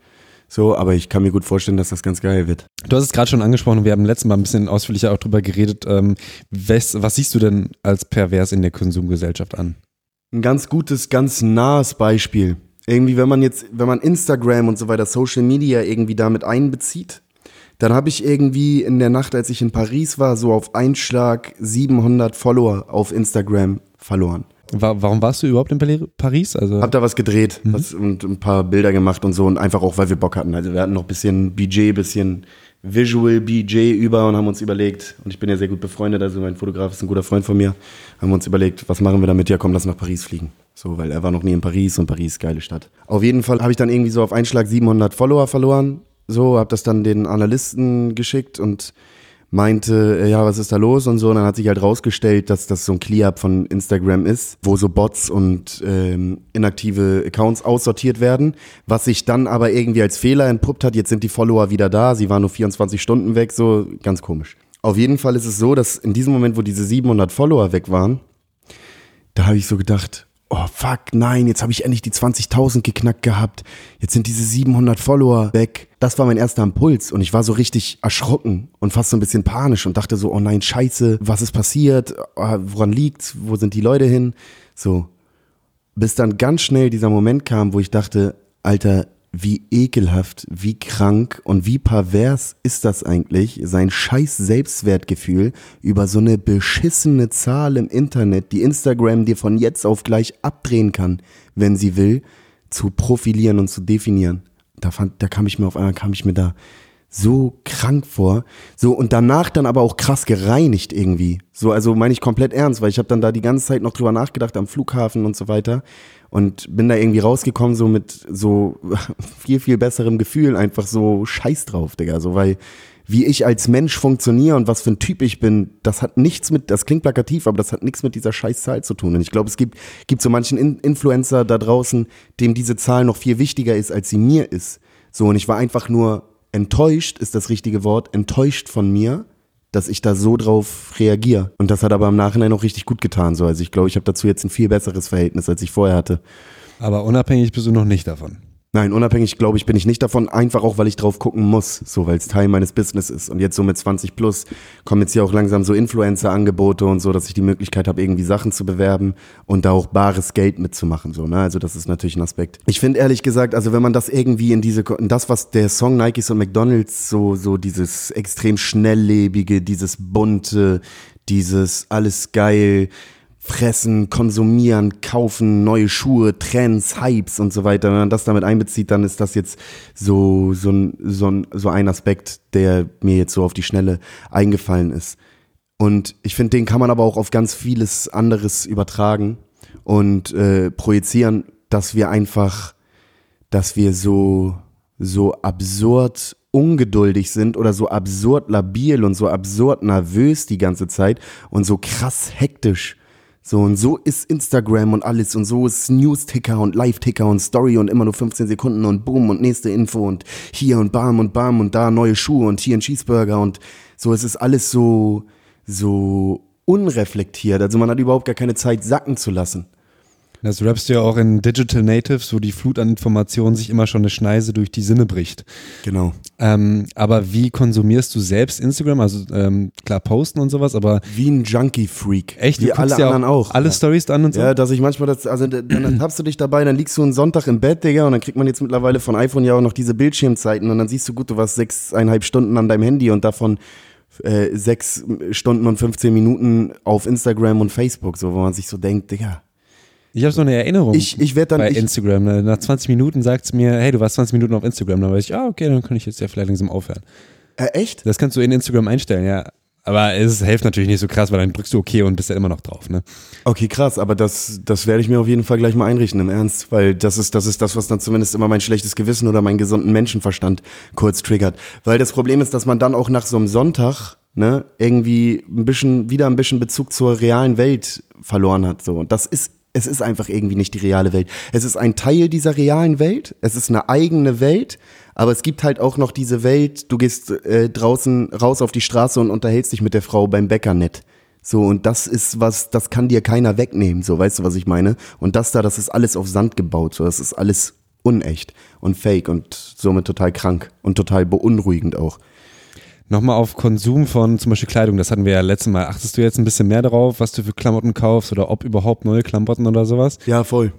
Speaker 1: So, aber ich kann mir gut vorstellen, dass das ganz geil wird.
Speaker 3: Du hast es gerade schon angesprochen, wir haben letztes Mal ein bisschen ausführlicher auch drüber geredet. Ähm, was, was siehst du denn als pervers in der Konsumgesellschaft an?
Speaker 1: Ein ganz gutes, ganz nahes Beispiel. Irgendwie, wenn man jetzt, wenn man Instagram und so weiter, Social Media irgendwie damit einbezieht, dann habe ich irgendwie in der Nacht, als ich in Paris war, so auf einen Schlag 700 Follower auf Instagram verloren.
Speaker 3: Wa warum warst du überhaupt in Paris? Also,
Speaker 1: Hab da was gedreht was, und ein paar Bilder gemacht und so und einfach auch, weil wir Bock hatten. Also wir hatten noch ein bisschen BJ, bisschen Visual BJ über und haben uns überlegt, und ich bin ja sehr gut befreundet, also mein Fotograf ist ein guter Freund von mir, haben uns überlegt, was machen wir damit? Ja, komm, lass nach Paris fliegen. So, weil er war noch nie in Paris und Paris, geile Stadt. Auf jeden Fall habe ich dann irgendwie so auf einen Schlag 700 Follower verloren. So, habe das dann den Analysten geschickt und meinte, äh, ja, was ist da los und so. Und dann hat sich halt rausgestellt, dass das so ein Clear-Up von Instagram ist, wo so Bots und ähm, inaktive Accounts aussortiert werden, was sich dann aber irgendwie als Fehler entpuppt hat. Jetzt sind die Follower wieder da, sie waren nur 24 Stunden weg, so ganz komisch. Auf jeden Fall ist es so, dass in diesem Moment, wo diese 700 Follower weg waren, da habe ich so gedacht, oh fuck, nein, jetzt habe ich endlich die 20.000 geknackt gehabt. Jetzt sind diese 700 Follower weg. Das war mein erster Impuls und ich war so richtig erschrocken und fast so ein bisschen panisch und dachte so, oh nein, scheiße, was ist passiert? Ah, Woran liegt's? Wo sind die Leute hin? So. Bis dann ganz schnell dieser Moment kam, wo ich dachte, Alter, wie ekelhaft, wie krank und wie pervers ist das eigentlich, sein scheiß Selbstwertgefühl über so eine beschissene Zahl im Internet, die Instagram dir von jetzt auf gleich abdrehen kann, wenn sie will, zu profilieren und zu definieren. Da, fand, da kam ich mir auf einmal, kam ich mir da so krank vor. So und danach dann aber auch krass gereinigt irgendwie. So, also meine ich komplett ernst, weil ich habe dann da die ganze Zeit noch drüber nachgedacht am Flughafen und so weiter und bin da irgendwie rausgekommen so mit so viel viel besserem Gefühl, einfach so scheiß drauf, Digga, so weil wie ich als Mensch funktioniere und was für ein Typ ich bin, das hat nichts mit, das klingt plakativ, aber das hat nichts mit dieser scheiß Zahl zu tun. Und ich glaube, es gibt, gibt so manchen In Influencer da draußen, dem diese Zahl noch viel wichtiger ist, als sie mir ist. So, und ich war einfach nur enttäuscht, ist das richtige Wort, enttäuscht von mir, dass ich da so drauf reagiere. Und das hat aber im Nachhinein auch richtig gut getan. So. Also ich glaube, ich habe dazu jetzt ein viel besseres Verhältnis, als ich vorher hatte.
Speaker 3: aber unabhängig bist du noch nicht davon.
Speaker 1: Nein, unabhängig, glaube ich, bin ich nicht davon, einfach auch, weil ich drauf gucken muss, so, weil es Teil meines Business ist. Und jetzt so mit 20 plus kommen jetzt hier auch langsam so Influencer-Angebote und so, dass ich die Möglichkeit habe, irgendwie Sachen zu bewerben und da auch bares Geld mitzumachen, so, ne? Also das ist natürlich ein Aspekt. Ich finde ehrlich gesagt, also wenn man das irgendwie in diese, in das, was der Song Nikes und McDonalds so, so dieses extrem schnelllebige, dieses bunte, dieses alles geil, fressen, konsumieren, kaufen, neue Schuhe, Trends, Hypes und so weiter. Wenn man das damit einbezieht, dann ist das jetzt so, so, ein, so, ein, so ein Aspekt, der mir jetzt so auf die Schnelle eingefallen ist. Und ich finde, den kann man aber auch auf ganz vieles anderes übertragen und äh, projizieren, dass wir einfach, dass wir so, so absurd ungeduldig sind oder so absurd labil und so absurd nervös die ganze Zeit und so krass hektisch. So, und so ist Instagram und alles und so ist News-Ticker und Live-Ticker und Story und immer nur 15 Sekunden und boom und nächste Info und hier und bam und bam und da neue Schuhe und hier ein Cheeseburger und so, es ist alles so, so unreflektiert. Also man hat überhaupt gar keine Zeit sacken zu lassen.
Speaker 3: Das rappst du ja auch in Digital Natives, wo die Flut an Informationen sich immer schon eine Schneise durch die Sinne bricht.
Speaker 1: Genau.
Speaker 3: Ähm, aber wie konsumierst du selbst Instagram? Also ähm, klar posten und sowas, aber
Speaker 1: Wie ein Junkie-Freak.
Speaker 3: echt,
Speaker 1: Wie alle
Speaker 3: ja
Speaker 1: anderen auch.
Speaker 3: alle Stories an und so?
Speaker 1: Ja, dass ich manchmal das, also dann dann tappst du dich dabei, dann liegst du einen Sonntag im Bett, Digga, und dann kriegt man jetzt mittlerweile von iPhone ja auch noch diese Bildschirmzeiten und dann siehst du, gut, du warst sechseinhalb Stunden an deinem Handy und davon äh, sechs Stunden und 15 Minuten auf Instagram und Facebook, so, wo man sich so denkt, Digga.
Speaker 3: Ich habe so eine Erinnerung
Speaker 1: Ich, ich werde dann,
Speaker 3: bei
Speaker 1: ich,
Speaker 3: Instagram. Ne? Nach 20 Minuten sagt es mir, hey, du warst 20 Minuten auf Instagram. Dann weiß ich, ah, okay, dann kann ich jetzt ja vielleicht langsam aufhören.
Speaker 1: äh, echt?
Speaker 3: Das kannst du in Instagram einstellen, ja. Aber es hilft natürlich nicht so krass, weil dann drückst du okay und bist ja immer noch drauf, ne?
Speaker 1: Okay, krass, aber das, das werde ich mir auf jeden Fall gleich mal einrichten, im Ernst, weil das ist, das ist das, was dann zumindest immer mein schlechtes Gewissen oder meinen gesunden Menschenverstand kurz triggert. Weil das Problem ist, dass man dann auch nach so einem Sonntag, ne, irgendwie ein bisschen, wieder ein bisschen Bezug zur realen Welt verloren hat, so. Und das ist, es ist einfach irgendwie nicht die reale Welt. Es ist ein Teil dieser realen Welt, es ist eine eigene Welt, aber es gibt halt auch noch diese Welt, du gehst äh, draußen raus auf die Straße und unterhältst dich mit der Frau beim Bäcker nett. So, und das ist was, das kann dir keiner wegnehmen, so, weißt du, was ich meine? Und das da, das ist alles auf Sand gebaut, so, das ist alles unecht und fake und somit total krank und total beunruhigend auch.
Speaker 3: Nochmal auf Konsum von zum Beispiel Kleidung, das hatten wir ja letztes Mal. Achtest du jetzt ein bisschen mehr darauf, was du für Klamotten kaufst oder ob überhaupt neue Klamotten oder sowas?
Speaker 1: Ja, voll.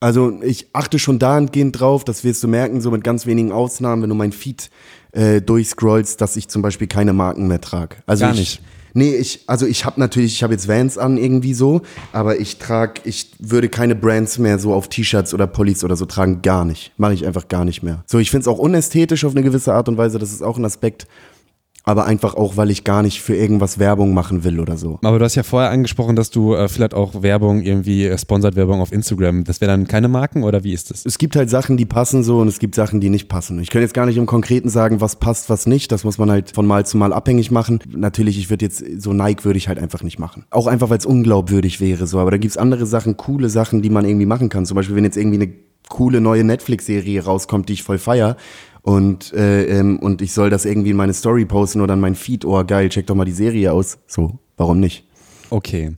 Speaker 1: Also ich achte schon dahingehend drauf, das wirst du merken, so mit ganz wenigen Ausnahmen, wenn du mein Feed äh, durchscrollst, dass ich zum Beispiel keine Marken mehr trage. Also
Speaker 3: Gar
Speaker 1: ich,
Speaker 3: nicht.
Speaker 1: Nee, ich, also ich habe natürlich, ich habe jetzt Vans an irgendwie so, aber ich trage, ich würde keine Brands mehr so auf T-Shirts oder Pullis oder so tragen, gar nicht. Mache ich einfach gar nicht mehr. So, ich find's auch unästhetisch auf eine gewisse Art und Weise, das ist auch ein Aspekt, aber einfach auch, weil ich gar nicht für irgendwas Werbung machen will oder so.
Speaker 3: Aber du hast ja vorher angesprochen, dass du äh, vielleicht auch Werbung, irgendwie äh, Sponsored Werbung auf Instagram, das wäre dann keine Marken oder wie ist das?
Speaker 1: Es gibt halt Sachen, die passen so und es gibt Sachen, die nicht passen. Ich kann jetzt gar nicht im Konkreten sagen, was passt, was nicht. Das muss man halt von Mal zu Mal abhängig machen. Natürlich, ich würde jetzt, so Nike würde ich halt einfach nicht machen. Auch einfach, weil es unglaubwürdig wäre so. Aber da gibt's andere Sachen, coole Sachen, die man irgendwie machen kann. Zum Beispiel, wenn jetzt irgendwie eine coole neue Netflix-Serie rauskommt, die ich voll feier und, äh, ähm, und ich soll das irgendwie in meine Story posten oder in mein Feed, oh geil, check doch mal die Serie aus. So, warum nicht?
Speaker 3: Okay.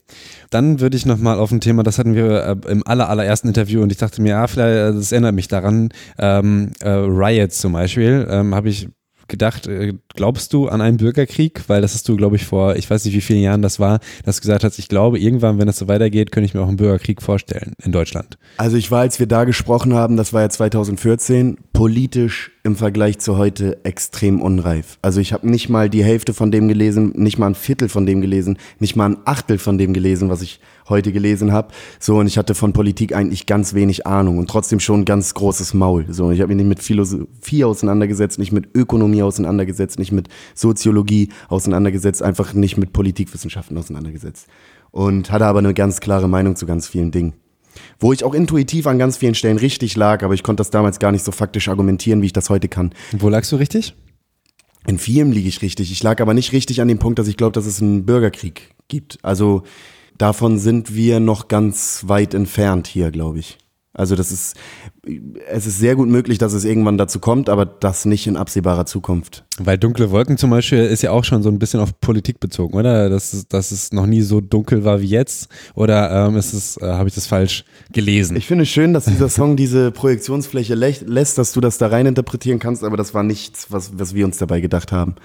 Speaker 3: Dann würde ich nochmal auf ein Thema, das hatten wir äh, im aller, allerersten Interview und ich dachte mir, ja, vielleicht, äh, das erinnert mich daran, ähm, äh, Riot zum Beispiel, ähm, habe ich gedacht, äh, glaubst du an einen Bürgerkrieg? Weil das hast du, glaube ich, vor, ich weiß nicht, wie vielen Jahren das war, dass du gesagt hast, ich glaube, irgendwann, wenn es so weitergeht, könnte ich mir auch einen Bürgerkrieg vorstellen in Deutschland.
Speaker 1: Also ich war, als wir da gesprochen haben, das war ja 2014, politisch im Vergleich zu heute extrem unreif. Also ich habe nicht mal die Hälfte von dem gelesen, nicht mal ein Viertel von dem gelesen, nicht mal ein Achtel von dem gelesen, was ich heute gelesen habe. So und ich hatte von Politik eigentlich ganz wenig Ahnung und trotzdem schon ein ganz großes Maul. So ich habe mich nicht mit Philosophie auseinandergesetzt, nicht mit Ökonomie auseinandergesetzt, nicht mit Soziologie auseinandergesetzt, einfach nicht mit Politikwissenschaften auseinandergesetzt und hatte aber eine ganz klare Meinung zu ganz vielen Dingen wo ich auch intuitiv an ganz vielen Stellen richtig lag, aber ich konnte das damals gar nicht so faktisch argumentieren, wie ich das heute kann.
Speaker 3: Wo lagst du richtig?
Speaker 1: In vielem liege ich richtig. Ich lag aber nicht richtig an dem Punkt, dass ich glaube, dass es einen Bürgerkrieg gibt. Also davon sind wir noch ganz weit entfernt hier, glaube ich. Also das ist, es ist sehr gut möglich, dass es irgendwann dazu kommt, aber das nicht in absehbarer Zukunft.
Speaker 3: Weil dunkle Wolken zum Beispiel ist ja auch schon so ein bisschen auf Politik bezogen, oder? Dass, es- dass es noch nie so dunkel war wie jetzt? Oder ähm, ist es, äh, habe ich das falsch gelesen?
Speaker 1: Ich finde es schön, dass dieser Song diese Projektionsfläche lä- lässt, dass du das da rein interpretieren kannst, aber das war nichts, was, was wir uns dabei gedacht haben.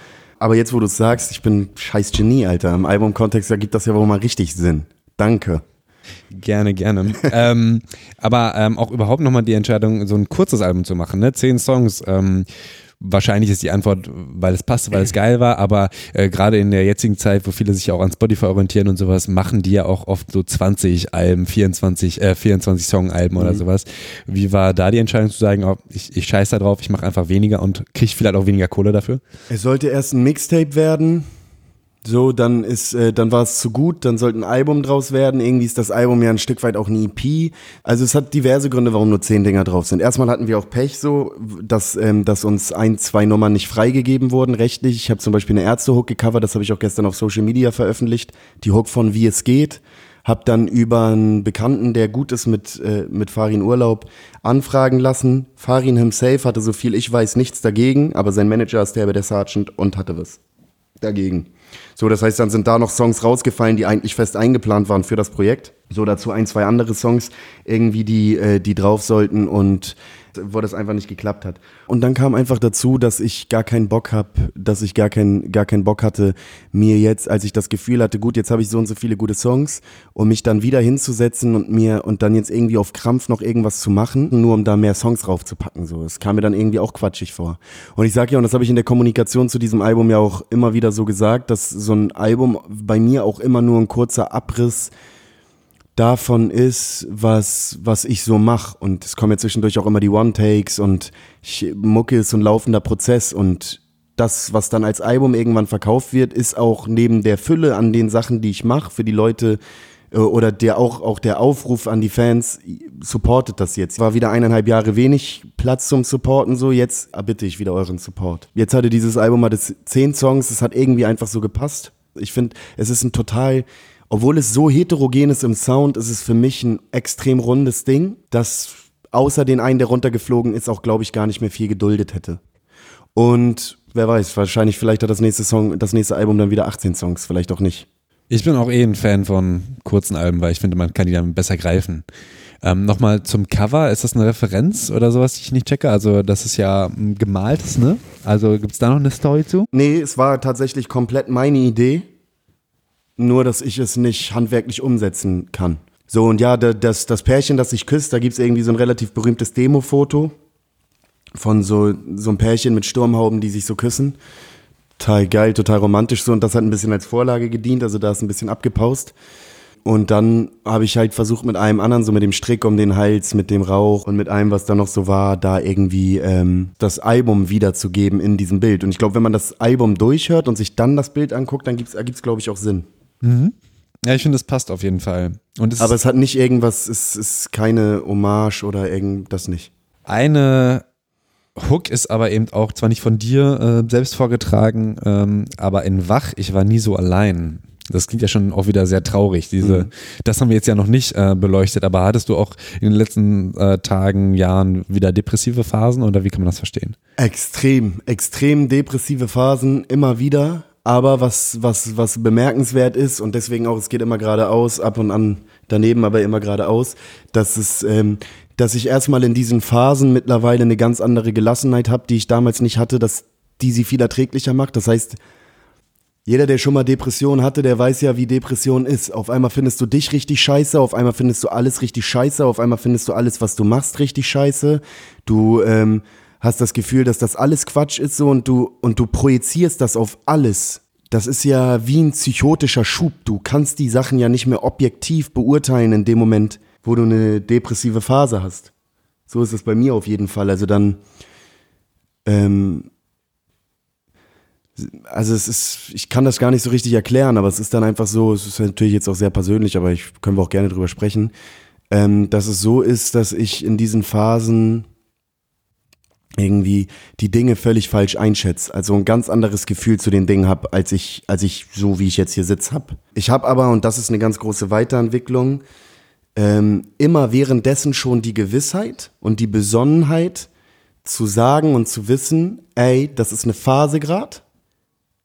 Speaker 1: Aber jetzt, wo du es sagst, ich bin scheiß Genie, Alter. Im Albumkontext ergibt das ja wohl mal richtig Sinn. Danke.
Speaker 3: Gerne, gerne. ähm, aber ähm, auch überhaupt nochmal die Entscheidung, so ein kurzes Album zu machen, ne? Zehn Songs. Ähm, wahrscheinlich ist die Antwort, weil es passte, weil es geil war, aber äh, gerade in der jetzigen Zeit, wo viele sich auch an Spotify orientieren und sowas, machen die ja auch oft so 20 Alben, 24, äh, 24 Song-Alben oder sowas. Wie war da die Entscheidung zu sagen, oh, ich, ich scheiß da drauf, ich mache einfach weniger und kriege vielleicht auch weniger Kohle dafür?
Speaker 1: Es sollte erst ein Mixtape werden. So, dann ist, äh, dann war es zu gut, dann sollte ein Album draus werden. Irgendwie ist das Album ja ein Stück weit auch eine EP. Also es hat diverse Gründe, warum nur zehn Dinger drauf sind. Erstmal hatten wir auch Pech so, dass, ähm, dass uns ein, zwei Nummern nicht freigegeben wurden, rechtlich. Ich habe zum Beispiel eine Ärzte-Hook gecovert, das habe ich auch gestern auf Social Media veröffentlicht. Die Hook von Wie es geht. Hab dann über einen Bekannten, der gut ist mit, äh, mit Farin Urlaub, anfragen lassen. Farin himself hatte, so viel ich weiß, nichts dagegen, aber sein Manager ist der der Sergeant und hatte was dagegen. So, das heißt, dann sind da noch Songs rausgefallen, die eigentlich fest eingeplant waren für das Projekt. So, dazu ein, zwei andere Songs irgendwie, die, äh, die drauf sollten und wo das einfach nicht geklappt hat. Und dann kam einfach dazu, dass ich gar keinen Bock hab, dass ich gar keinen gar keinen Bock hatte, mir jetzt, als ich das Gefühl hatte, gut, jetzt habe ich so und so viele gute Songs, um mich dann wieder hinzusetzen und mir und dann jetzt irgendwie auf Krampf noch irgendwas zu machen, nur um da mehr Songs raufzupacken. So, es kam mir dann irgendwie auch quatschig vor. Und ich sage ja, und das habe ich in der Kommunikation zu diesem Album ja auch immer wieder so gesagt, dass so ein Album bei mir auch immer nur ein kurzer Abriss davon ist, was, was ich so mache. Und es kommen ja zwischendurch auch immer die One-Takes und ich, Mucke ist so ein laufender Prozess und das, was dann als Album irgendwann verkauft wird, ist auch neben der Fülle an den Sachen, die ich mache, für die Leute äh, oder der auch, auch der Aufruf an die Fans, supportet das jetzt. War wieder eineinhalb Jahre wenig Platz zum Supporten, so jetzt bitte ich wieder euren Support. Jetzt hatte dieses Album hatte zehn Songs, es hat irgendwie einfach so gepasst. Ich finde, es ist ein total obwohl es so heterogen ist im Sound, ist es für mich ein extrem rundes Ding, das außer den einen, der runtergeflogen ist, auch, glaube ich, gar nicht mehr viel geduldet hätte. Und wer weiß, wahrscheinlich vielleicht hat das nächste Song, das nächste Album dann wieder 18 Songs, vielleicht auch nicht.
Speaker 3: Ich bin auch eh ein Fan von kurzen Alben, weil ich finde, man kann die dann besser greifen. Ähm, Nochmal zum Cover, ist das eine Referenz oder sowas, die ich nicht checke? Also das ist ja gemaltes, ne? Also gibt es da noch eine Story zu?
Speaker 1: Nee, es war tatsächlich komplett meine Idee nur dass ich es nicht handwerklich umsetzen kann. So, und ja, das, das Pärchen, das sich küsst, da gibt es irgendwie so ein relativ berühmtes Demo-Foto von so, so einem Pärchen mit Sturmhauben, die sich so küssen. Total geil, total romantisch so. Und das hat ein bisschen als Vorlage gedient, also da ist ein bisschen abgepaust. Und dann habe ich halt versucht mit einem anderen, so mit dem Strick um den Hals, mit dem Rauch und mit allem, was da noch so war, da irgendwie ähm, das Album wiederzugeben in diesem Bild. Und ich glaube, wenn man das Album durchhört und sich dann das Bild anguckt, dann ergibt es, glaube ich, auch Sinn.
Speaker 3: Mhm. Ja, ich finde, es passt auf jeden Fall.
Speaker 1: Es Aber es hat nicht irgendwas, es ist keine Hommage oder irgend das nicht.
Speaker 3: Eine Hook ist aber eben auch zwar nicht von dir äh, selbst vorgetragen, ähm, aber in Wach, ich war nie so allein. Das klingt ja schon auch wieder sehr traurig. Diese, mhm. das haben wir jetzt ja noch nicht äh, beleuchtet, aber hattest du auch in den letzten äh, Tagen, Jahren wieder depressive Phasen oder wie kann man das verstehen?
Speaker 1: Extrem, extrem depressive Phasen, immer wieder. Aber was, was, was bemerkenswert ist, und deswegen auch, es geht immer geradeaus, ab und an daneben, aber immer geradeaus, dass es, ähm, dass ich erstmal in diesen Phasen mittlerweile eine ganz andere Gelassenheit habe, die ich damals nicht hatte, dass die sie viel erträglicher macht. Das heißt, jeder, der schon mal Depression hatte, der weiß ja, wie Depression ist. Auf einmal findest du dich richtig scheiße, auf einmal findest du alles richtig scheiße, auf einmal findest du alles, was du machst, richtig scheiße. Du ähm, hast das Gefühl, dass das alles Quatsch ist so und du, und du projizierst das auf alles. Das ist ja wie ein psychotischer Schub. Du kannst die Sachen ja nicht mehr objektiv beurteilen in dem Moment, wo du eine depressive Phase hast. So ist es bei mir auf jeden Fall. Also dann, ähm, also es ist, ich kann das gar nicht so richtig erklären, aber es ist dann einfach so, es ist natürlich jetzt auch sehr persönlich, aber ich können wir auch gerne drüber sprechen, ähm, dass es so ist, dass ich in diesen Phasen irgendwie die Dinge völlig falsch einschätze. Also ein ganz anderes Gefühl zu den Dingen habe, als ich, als ich so wie ich jetzt hier sitze habe. Ich habe aber, und das ist eine ganz große Weiterentwicklung, ähm, immer währenddessen schon die Gewissheit und die Besonnenheit zu sagen und zu wissen, ey, das ist eine Phase grad,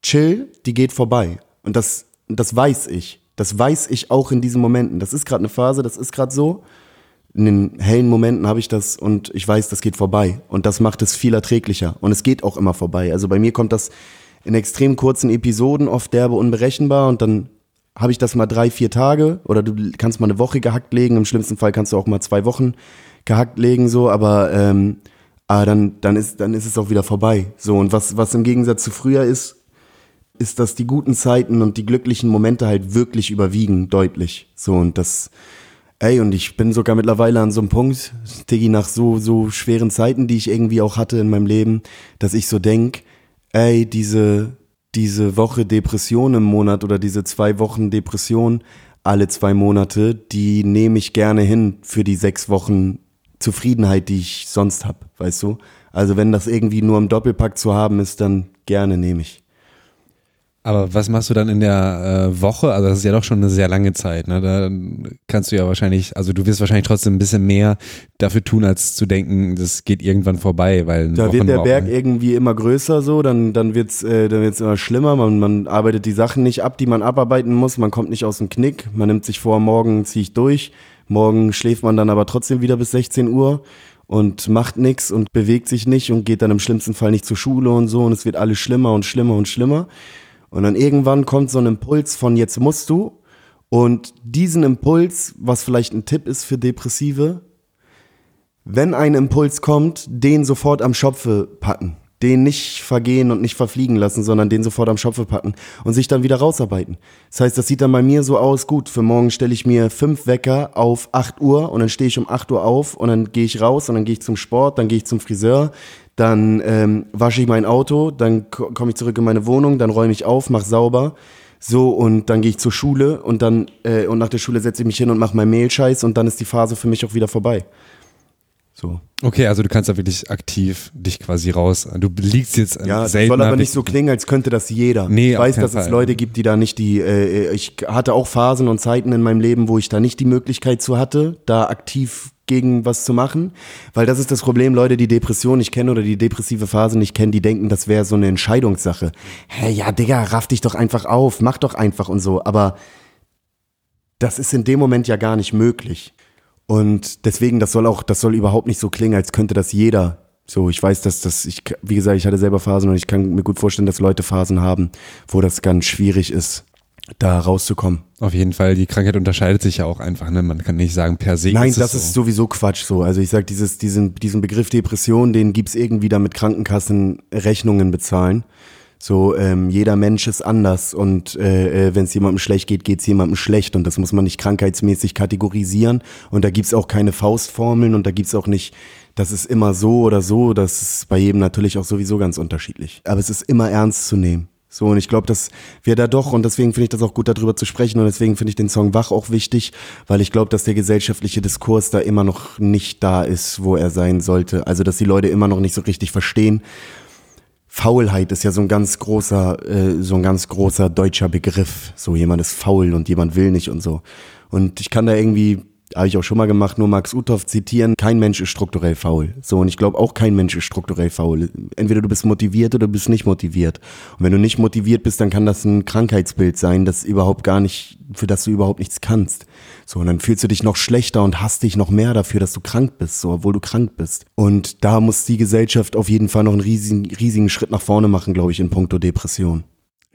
Speaker 1: chill, die geht vorbei. Und das, das weiß ich. Das weiß ich auch in diesen Momenten. Das ist gerade eine Phase, das ist gerade so in den hellen Momenten habe ich das und ich weiß, das geht vorbei. Und das macht es viel erträglicher. Und es geht auch immer vorbei. Also bei mir kommt das in extrem kurzen Episoden oft derbe unberechenbar und dann habe ich das mal drei, vier Tage oder du kannst mal eine Woche gehackt legen. Im schlimmsten Fall kannst du auch mal zwei Wochen gehackt legen, so, aber, ähm, aber dann, dann, ist, dann ist es auch wieder vorbei. So, und was, was im Gegensatz zu früher ist, ist, dass die guten Zeiten und die glücklichen Momente halt wirklich überwiegen, deutlich. So, und das, Ey, und ich bin sogar mittlerweile an so einem Punkt, Diggi, nach so, so schweren Zeiten, die ich irgendwie auch hatte in meinem Leben, dass ich so denk, ey, diese, diese Woche Depression im Monat oder diese zwei Wochen Depression alle zwei Monate, die nehme ich gerne hin für die sechs Wochen Zufriedenheit, die ich sonst hab, weißt du? Also wenn das irgendwie nur im Doppelpack zu haben ist, dann gerne nehme ich.
Speaker 3: Aber was machst du dann in der äh, Woche? Also das ist ja doch schon eine sehr lange Zeit. Ne? Da kannst du ja wahrscheinlich, also du wirst wahrscheinlich trotzdem ein bisschen mehr dafür tun, als zu denken, das geht irgendwann vorbei, weil
Speaker 1: da wird der Berg irgendwie immer größer, so dann dann wird's äh, dann wird's immer schlimmer. Man, man arbeitet die Sachen nicht ab, die man abarbeiten muss. Man kommt nicht aus dem Knick. Man nimmt sich vor, morgen ziehe ich durch. Morgen schläft man dann aber trotzdem wieder bis 16 Uhr und macht nichts und bewegt sich nicht und geht dann im schlimmsten Fall nicht zur Schule und so und es wird alles schlimmer und schlimmer und schlimmer. Und dann irgendwann kommt so ein Impuls von jetzt musst du. Und diesen Impuls, was vielleicht ein Tipp ist für Depressive, wenn ein Impuls kommt, den sofort am Schopfe packen. Den nicht vergehen und nicht verfliegen lassen, sondern den sofort am Schopfe packen und sich dann wieder rausarbeiten. Das heißt, das sieht dann bei mir so aus, gut, für morgen stelle ich mir fünf Wecker auf 8 Uhr und dann stehe ich um 8 Uhr auf und dann gehe ich raus und dann gehe ich zum Sport, dann gehe ich zum Friseur, dann ähm, wasche ich mein Auto, dann komme ich zurück in meine Wohnung, dann räume ich auf, mache sauber, so und dann gehe ich zur Schule und dann äh, und nach der Schule setze ich mich hin und mache meinen Mailscheiß und dann ist die Phase für mich auch wieder vorbei. So.
Speaker 3: Okay, also du kannst da wirklich aktiv dich quasi raus. Du liegst jetzt
Speaker 1: ja, selten. soll aber nicht so klingen, als könnte das jeder. Nee, ich weiß, dass Fall. es Leute gibt, die da nicht die. Äh, ich hatte auch Phasen und Zeiten in meinem Leben, wo ich da nicht die Möglichkeit zu hatte, da aktiv gegen was zu machen, weil das ist das Problem, Leute, die Depression nicht kennen oder die depressive Phase nicht kennen, die denken, das wäre so eine Entscheidungssache. Hey, ja, Digga, raff dich doch einfach auf, mach doch einfach und so, aber das ist in dem Moment ja gar nicht möglich. Und deswegen, das soll auch, das soll überhaupt nicht so klingen, als könnte das jeder. So, ich weiß, dass das, ich, wie gesagt, ich hatte selber Phasen und ich kann mir gut vorstellen, dass Leute Phasen haben, wo das ganz schwierig ist, da rauszukommen.
Speaker 3: Auf jeden Fall, die Krankheit unterscheidet sich ja auch einfach, ne? Man kann nicht sagen per se.
Speaker 1: Nein, ist das so. ist sowieso Quatsch so. Also ich sag, dieses, diesen, diesen Begriff Depression, den gibt's irgendwie da mit Krankenkassen Rechnungen bezahlen. So, ähm, jeder Mensch ist anders und äh, äh wenn es jemandem schlecht geht, geht es jemandem schlecht und das muss man nicht krankheitsmäßig kategorisieren und da gibt's auch keine Faustformeln und da gibt's auch nicht, das ist immer so oder so, das ist bei jedem natürlich auch sowieso ganz unterschiedlich. Aber es ist immer ernst zu nehmen. So, und ich glaube, dass wir da doch, und deswegen finde ich das auch gut, darüber zu sprechen, und deswegen finde ich den Song Wach auch wichtig, weil ich glaube, dass der gesellschaftliche Diskurs da immer noch nicht da ist, wo er sein sollte. Also, dass die Leute immer noch nicht so richtig verstehen, Faulheit ist ja so ein ganz großer, äh, so ein ganz großer deutscher Begriff. So jemand ist faul und jemand will nicht und so. Und ich kann da irgendwie habe ich auch schon mal gemacht, nur Max Uthoff zitieren, kein Mensch ist strukturell faul. So, und ich glaube auch kein Mensch ist strukturell faul. Entweder du bist motiviert oder du bist nicht motiviert. Und wenn du nicht motiviert bist, dann kann das ein Krankheitsbild sein, das überhaupt gar nicht, für das du überhaupt nichts kannst. So, und dann fühlst du dich noch schlechter und hast dich noch mehr dafür, dass du krank bist, so, obwohl du krank bist. Und da muss die Gesellschaft auf jeden Fall noch einen riesigen, riesigen Schritt nach vorne machen, glaube ich, in puncto Depression.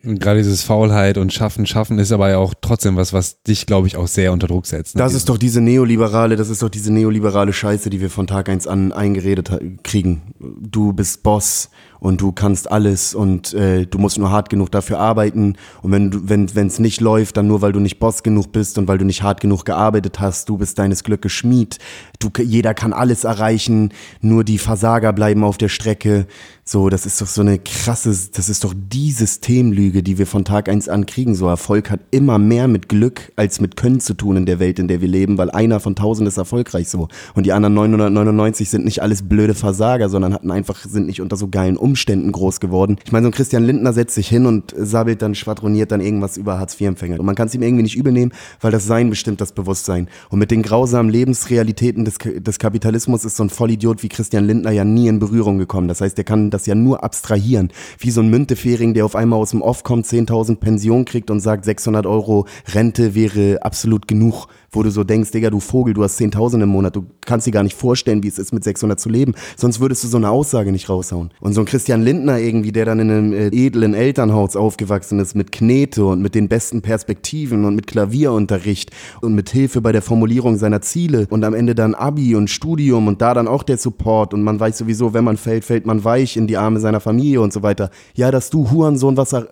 Speaker 3: Gerade dieses Faulheit und Schaffen, Schaffen ist aber ja auch trotzdem was, was dich, glaube ich, auch sehr unter Druck setzt.
Speaker 1: Ne? Das ist doch diese neoliberale, das ist doch diese neoliberale Scheiße, die wir von Tag eins an eingeredet kriegen. Du bist Boss und du kannst alles und äh, du musst nur hart genug dafür arbeiten und wenn du wenn wenn es nicht läuft, dann nur weil du nicht Boss genug bist und weil du nicht hart genug gearbeitet hast, du bist deines Glückes Schmied. Du jeder kann alles erreichen, nur die Versager bleiben auf der Strecke. So, das ist doch so eine krasse, das ist doch die Systemlüge, die wir von Tag eins an kriegen. So Erfolg hat immer mehr mit Glück als mit Können zu tun in der Welt, in der wir leben, weil einer von tausend ist erfolgreich so und die anderen 999 sind nicht alles blöde Versager, sondern hatten einfach sind nicht unter so geilen Umständen Umständen groß geworden. Ich meine, so ein Christian Lindner setzt sich hin und sabbelt dann, schwadroniert dann irgendwas über Hartz-IV-Empfänger. Und man kann es ihm irgendwie nicht übel nehmen, weil das Sein bestimmt das Bewusstsein. Und mit den grausamen Lebensrealitäten des, des Kapitalismus ist so ein Vollidiot wie Christian Lindner ja nie in Berührung gekommen. Das heißt, der kann das ja nur abstrahieren. Wie so ein Müntefering, der auf einmal aus dem Off kommt, 10.000 Pension kriegt und sagt, 600 Euro Rente wäre absolut genug wo du so denkst, Digga, du Vogel, du hast 10.000 im Monat, du kannst dir gar nicht vorstellen, wie es ist, mit 600 zu leben. Sonst würdest du so eine Aussage nicht raushauen. Und so ein Christian Lindner irgendwie, der dann in einem äh, edlen Elternhaus aufgewachsen ist, mit Knete und mit den besten Perspektiven und mit Klavierunterricht und mit Hilfe bei der Formulierung seiner Ziele und am Ende dann Abi und Studium und da dann auch der Support und man weiß sowieso, wenn man fällt, fällt man weich in die Arme seiner Familie und so weiter. Ja, dass du Hurensohn was er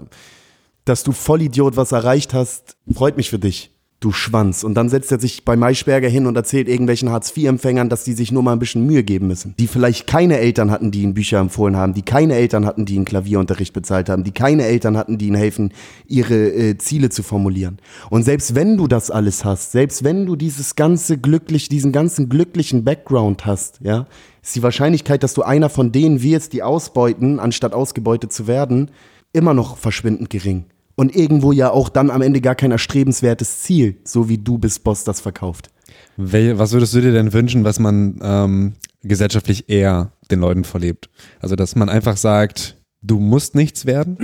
Speaker 1: dass du Vollidiot was erreicht hast, freut mich für dich du Schwanz. Und dann setzt er sich bei Maischberger hin und erzählt irgendwelchen Hartz-IV-Empfängern, dass die sich nur mal ein bisschen Mühe geben müssen. Die vielleicht keine Eltern hatten, die ihnen Bücher empfohlen haben, die keine Eltern hatten, die ihnen Klavierunterricht bezahlt haben, die keine Eltern hatten, die ihnen helfen, ihre äh, Ziele zu formulieren. Und selbst wenn du das alles hast, selbst wenn du dieses ganze glücklich, diesen ganzen glücklichen Background hast, ja, ist die Wahrscheinlichkeit, dass du einer von denen wirst, die ausbeuten, anstatt ausgebeutet zu werden, immer noch verschwindend gering. Und irgendwo ja auch dann am Ende gar kein erstrebenswertes Ziel, so wie du bist Boss das verkauft.
Speaker 3: Wel was würdest du dir denn wünschen, was man ähm, gesellschaftlich eher den Leuten vorlebt? Also, dass man einfach sagt, du musst nichts werden,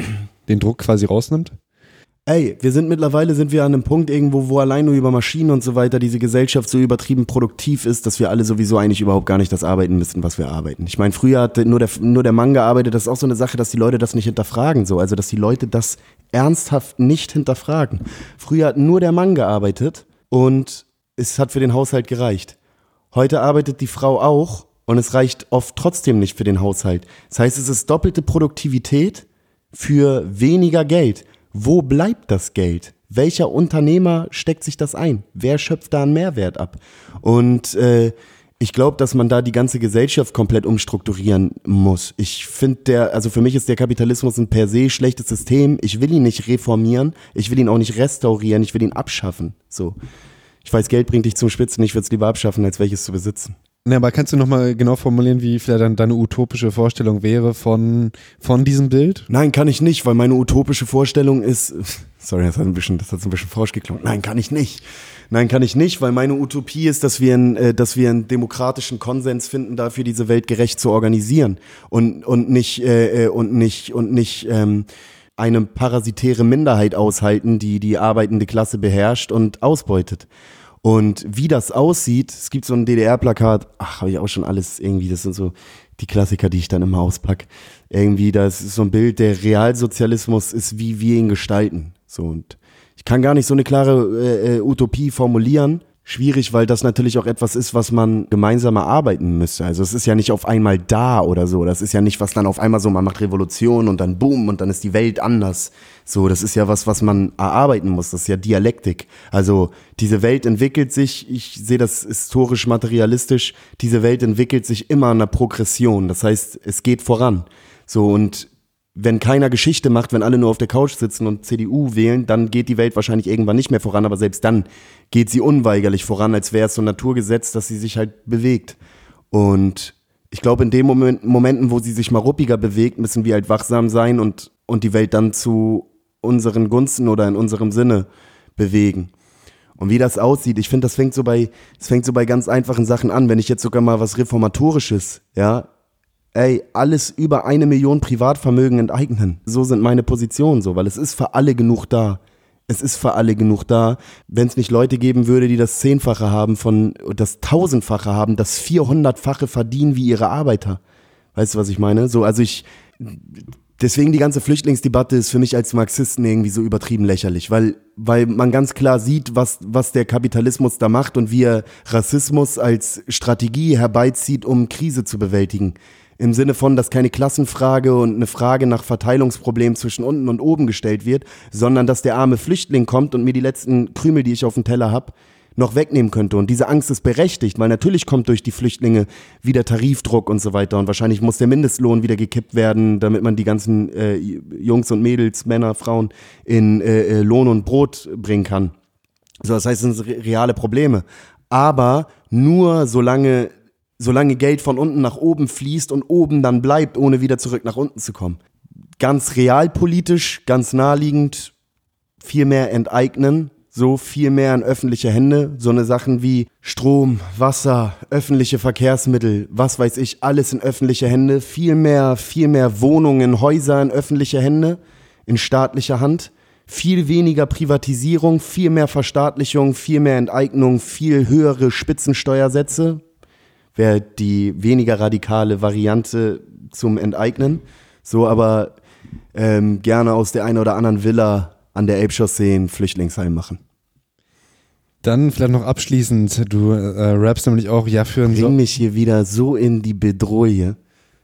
Speaker 3: den Druck quasi rausnimmt?
Speaker 1: Ey, wir sind mittlerweile sind wir an einem Punkt irgendwo, wo allein nur über Maschinen und so weiter diese Gesellschaft so übertrieben produktiv ist, dass wir alle sowieso eigentlich überhaupt gar nicht das arbeiten müssen, was wir arbeiten. Ich meine, früher hat nur der, nur der Mann gearbeitet, das ist auch so eine Sache, dass die Leute das nicht hinterfragen, so. Also, dass die Leute das ernsthaft nicht hinterfragen. Früher hat nur der Mann gearbeitet und es hat für den Haushalt gereicht. Heute arbeitet die Frau auch und es reicht oft trotzdem nicht für den Haushalt. Das heißt, es ist doppelte Produktivität für weniger Geld. Wo bleibt das Geld? Welcher Unternehmer steckt sich das ein? Wer schöpft da einen Mehrwert ab? Und äh, ich glaube, dass man da die ganze Gesellschaft komplett umstrukturieren muss. Ich finde der, also für mich ist der Kapitalismus ein per se schlechtes System. Ich will ihn nicht reformieren, ich will ihn auch nicht restaurieren, ich will ihn abschaffen. So. Ich weiß, Geld bringt dich zum Spitzen, ich würde es lieber abschaffen, als welches zu besitzen.
Speaker 3: Ne, aber kannst du nochmal genau formulieren, wie vielleicht dann deine utopische Vorstellung wäre von, von diesem Bild?
Speaker 1: Nein, kann ich nicht, weil meine utopische Vorstellung ist, sorry, das hat ein bisschen, das hat ein bisschen falsch geklungen. Nein, kann ich nicht. Nein, kann ich nicht, weil meine Utopie ist, dass wir, einen, äh, dass wir einen demokratischen Konsens finden, dafür diese Welt gerecht zu organisieren und, und nicht, äh, äh und nicht, und nicht, ähm, eine parasitäre Minderheit aushalten, die die arbeitende Klasse beherrscht und ausbeutet. Und wie das aussieht, es gibt so ein DDR-Plakat, ach, habe ich auch schon alles irgendwie, das sind so die Klassiker, die ich dann immer auspack. Irgendwie, das ist so ein Bild, der Realsozialismus ist, wie wir ihn gestalten. So und ich kann gar nicht so eine klare äh, äh Utopie formulieren, schwierig, weil das natürlich auch etwas ist, was man gemeinsam erarbeiten müsste. Also es ist ja nicht auf einmal da oder so. Das ist ja nicht, was dann auf einmal so, man macht Revolution und dann boom und dann ist die Welt anders. So, das ist ja was, was man erarbeiten muss. Das ist ja Dialektik. Also diese Welt entwickelt sich, ich sehe das historisch materialistisch, diese Welt entwickelt sich immer in einer Progression. Das heißt, es geht voran. So und wenn keiner Geschichte macht, wenn alle nur auf der Couch sitzen und CDU wählen, dann geht die Welt wahrscheinlich irgendwann nicht mehr voran, aber selbst dann geht sie unweigerlich voran, als wäre es so ein Naturgesetz, dass sie sich halt bewegt. Und ich glaube, in den Moment, Momenten, wo sie sich mal ruppiger bewegt, müssen wir halt wachsam sein und, und die Welt dann zu unseren Gunsten oder in unserem Sinne bewegen. Und wie das aussieht, ich finde, das fängt so bei, es fängt so bei ganz einfachen Sachen an. Wenn ich jetzt sogar mal was Reformatorisches, ja, ey, alles über eine Million Privatvermögen enteignen. So sind meine Positionen so, weil es ist für alle genug da. Es ist für alle genug da. Wenn es nicht Leute geben würde, die das Zehnfache haben von, das Tausendfache haben, das Vierhundertfache verdienen wie ihre Arbeiter. Weißt du, was ich meine? So, also ich, deswegen die ganze Flüchtlingsdebatte ist für mich als Marxisten irgendwie so übertrieben lächerlich, weil, weil man ganz klar sieht, was, was der Kapitalismus da macht und wie er Rassismus als Strategie herbeizieht, um Krise zu bewältigen im Sinne von, dass keine Klassenfrage und eine Frage nach Verteilungsproblem zwischen unten und oben gestellt wird, sondern dass der arme Flüchtling kommt und mir die letzten Krümel, die ich auf dem Teller habe, noch wegnehmen könnte. Und diese Angst ist berechtigt, weil natürlich kommt durch die Flüchtlinge wieder Tarifdruck und so weiter. Und wahrscheinlich muss der Mindestlohn wieder gekippt werden, damit man die ganzen äh, Jungs und Mädels, Männer, Frauen in äh, äh Lohn und Brot bringen kann. So, das heißt, es sind reale Probleme. Aber nur solange solange Geld von unten nach oben fließt und oben dann bleibt, ohne wieder zurück nach unten zu kommen. Ganz realpolitisch, ganz naheliegend, viel mehr enteignen, so viel mehr in öffentliche Hände, so eine Sachen wie Strom, Wasser, öffentliche Verkehrsmittel, was weiß ich, alles in öffentliche Hände, viel mehr, viel mehr Wohnungen, Häuser in öffentliche Hände, in staatlicher Hand, viel weniger Privatisierung, viel mehr Verstaatlichung, viel mehr Enteignung, viel höhere Spitzensteuersätze, wäre die weniger radikale Variante zum Enteignen. So aber ähm, gerne aus der einen oder anderen Villa an der Elbchaussee ein Flüchtlingsheim machen.
Speaker 3: Dann vielleicht noch abschließend, du äh, rappst nämlich auch ja für
Speaker 1: ein Bring so mich hier wieder so in die Bedrohung.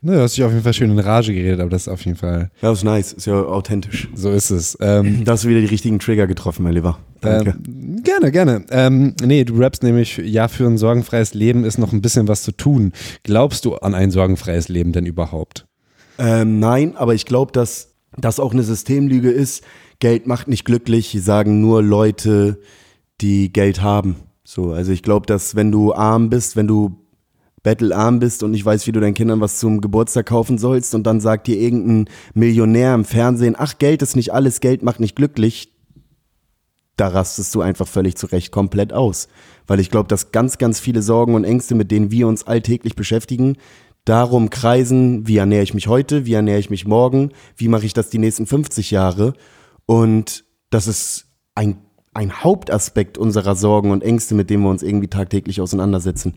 Speaker 3: Ne, du hast dich auf jeden Fall schön in Rage geredet, aber das ist auf jeden Fall.
Speaker 1: Ja, das ist nice, ist ja authentisch.
Speaker 3: So ist es. Ähm,
Speaker 1: da hast du wieder die richtigen Trigger getroffen, mein Lieber. Danke.
Speaker 3: Ähm, gerne, gerne. Ähm, nee, du rappst nämlich, ja, für ein sorgenfreies Leben ist noch ein bisschen was zu tun. Glaubst du an ein sorgenfreies Leben denn überhaupt?
Speaker 1: Ähm, nein, aber ich glaube, dass das auch eine Systemlüge ist. Geld macht nicht glücklich, sagen nur Leute, die Geld haben. So, also ich glaube, dass wenn du arm bist, wenn du bettelarm bist und nicht weißt, wie du deinen Kindern was zum Geburtstag kaufen sollst und dann sagt dir irgendein Millionär im Fernsehen, ach, Geld ist nicht alles, Geld macht nicht glücklich, da rastest du einfach völlig zurecht komplett aus. Weil ich glaube, dass ganz, ganz viele Sorgen und Ängste, mit denen wir uns alltäglich beschäftigen, darum kreisen, wie ernähre ich mich heute, wie ernähre ich mich morgen, wie mache ich das die nächsten 50 Jahre. Und das ist ein, ein Hauptaspekt unserer Sorgen und Ängste, mit denen wir uns irgendwie tagtäglich auseinandersetzen.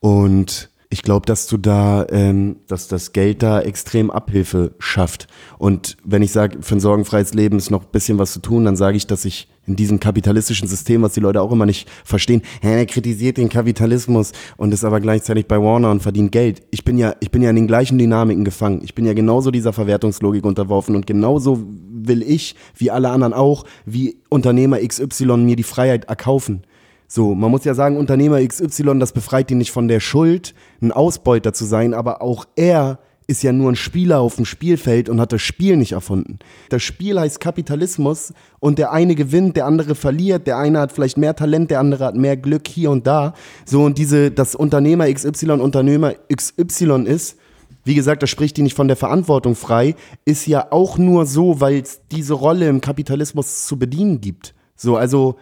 Speaker 1: Und ich glaube, dass du da, ähm, dass das Geld da extrem Abhilfe schafft. Und wenn ich sage, für ein sorgenfreies Leben ist noch ein bisschen was zu tun, dann sage ich, dass ich in diesem kapitalistischen System, was die Leute auch immer nicht verstehen, hä, er kritisiert den Kapitalismus und ist aber gleichzeitig bei Warner und verdient Geld. Ich bin ja, ich bin ja in den gleichen Dynamiken gefangen. Ich bin ja genauso dieser Verwertungslogik unterworfen und genauso will ich, wie alle anderen auch, wie Unternehmer XY mir die Freiheit erkaufen. So, man muss ja sagen, Unternehmer XY, das befreit ihn nicht von der Schuld, ein Ausbeuter zu sein, aber auch er ist ja nur ein Spieler auf dem Spielfeld und hat das Spiel nicht erfunden. Das Spiel heißt Kapitalismus und der eine gewinnt, der andere verliert, der eine hat vielleicht mehr Talent, der andere hat mehr Glück hier und da. So und diese, dass Unternehmer XY Unternehmer XY ist, wie gesagt, das spricht die nicht von der Verantwortung frei, ist ja auch nur so, weil es diese Rolle im Kapitalismus zu bedienen gibt. So, also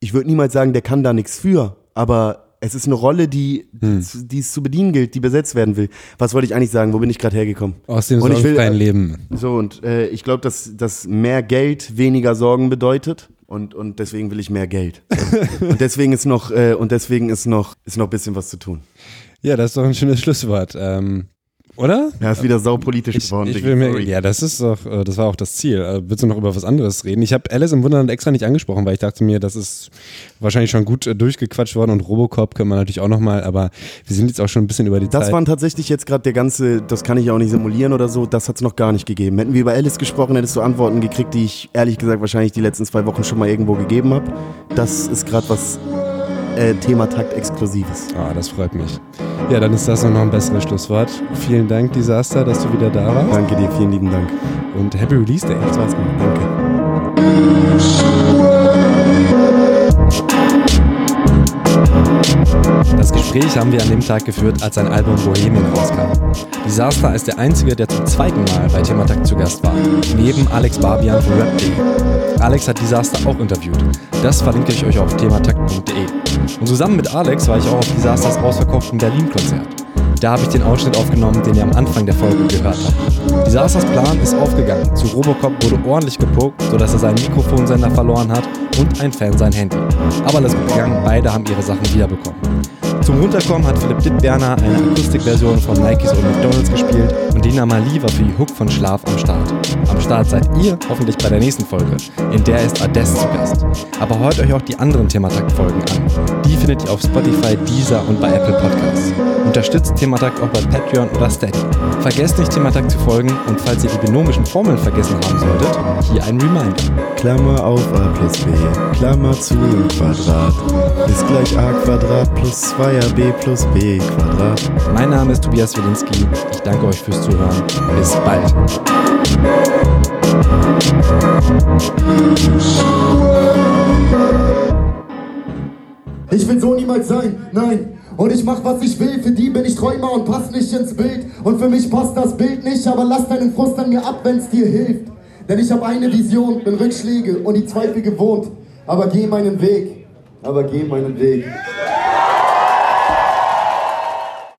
Speaker 1: ich würde niemals sagen, der kann da nichts für, aber es ist eine Rolle, die, hm. die es zu bedienen gilt, die besetzt werden will. Was wollte ich eigentlich sagen? Wo bin ich gerade hergekommen?
Speaker 3: Aus dem sorgenfreien Leben.
Speaker 1: So, und äh, ich glaube, dass, dass mehr Geld weniger Sorgen bedeutet. Und, und deswegen will ich mehr Geld. und deswegen ist noch, äh, und deswegen ist noch, ist noch ein bisschen was zu tun.
Speaker 3: Ja, das ist doch ein schönes Schlusswort. Ähm, oder?
Speaker 1: Ja, ist wieder saupolitisch geworden.
Speaker 3: Ich, mir, ja, das ist doch, äh, das war auch das Ziel. Äh, willst du noch über was anderes reden? Ich habe Alice im Wunderland extra nicht angesprochen, weil ich dachte mir, das ist wahrscheinlich schon gut äh, durchgequatscht worden und Robocop können wir natürlich auch nochmal, aber wir sind jetzt auch schon ein bisschen über die
Speaker 1: das
Speaker 3: Zeit.
Speaker 1: Das waren tatsächlich jetzt gerade der ganze, das kann ich auch nicht simulieren oder so, das hat es noch gar nicht gegeben. Hätten wir über Alice gesprochen, hättest du Antworten gekriegt, die ich ehrlich gesagt wahrscheinlich die letzten zwei Wochen schon mal irgendwo gegeben habe. Das ist gerade was äh, Thema Takt Exklusives.
Speaker 3: Ah, das freut mich. Ja, dann ist das noch ein besseres Schlusswort. Vielen Dank, Disaster, dass du wieder da warst.
Speaker 1: Danke dir, vielen lieben Dank.
Speaker 3: Und Happy Release Day.
Speaker 1: Das war's. Danke.
Speaker 3: Das Gespräch haben wir an dem Tag geführt, als sein Album Bohemian rauskam. Disaster ist der Einzige, der zum zweiten Mal bei Thematakt zu Gast war, neben Alex Barbian von Rap.de. Alex hat Disaster auch interviewt. Das verlinke ich euch auf thematakt.de. Und zusammen mit Alex war ich auch auf Disasters ausverkauften Berlin-Konzert. Da habe ich den Ausschnitt aufgenommen, den ihr am Anfang der Folge gehört habt. Disasters Plan ist aufgegangen. Zu Robocop wurde ordentlich gepuckt, sodass er seinen Mikrofonsender verloren hat und ein Fan sein Handy. Aber alles gut gegangen, beide haben ihre Sachen wiederbekommen. Zum Runterkommen hat Philipp Dittberner eine Akustikversion von Nikes und McDonalds gespielt und Dina Mali war für die Hook von Schlaf am Start. Am Start seid ihr hoffentlich bei der nächsten Folge, in der ist Ades zu Gast. Aber hört euch auch die anderen Thematakt-Folgen an. Die findet ihr auf Spotify, Deezer und bei Apple Podcasts. Unterstützt Thematakt auch bei Patreon oder Steady. Vergesst nicht Thematakt zu folgen und falls ihr die binomischen Formeln vergessen haben solltet, hier ein Reminder.
Speaker 1: Klammer auf a plus b, Klammer zu Quadrat, ist gleich a Quadrat plus 2ab plus b Quadrat.
Speaker 3: Mein Name ist Tobias Wilinski. Ich danke euch fürs Zuhören. Bis bald.
Speaker 2: Ich will so niemals sein, nein. Und ich mach, was ich will, für die bin ich Träumer und pass nicht ins Bild. Und für mich passt das Bild nicht, aber lass deinen Frust an mir ab, wenn's dir hilft. Denn ich habe eine Vision, bin Rückschläge und die Zweifel gewohnt. Aber geh meinen Weg, aber geh meinen Weg.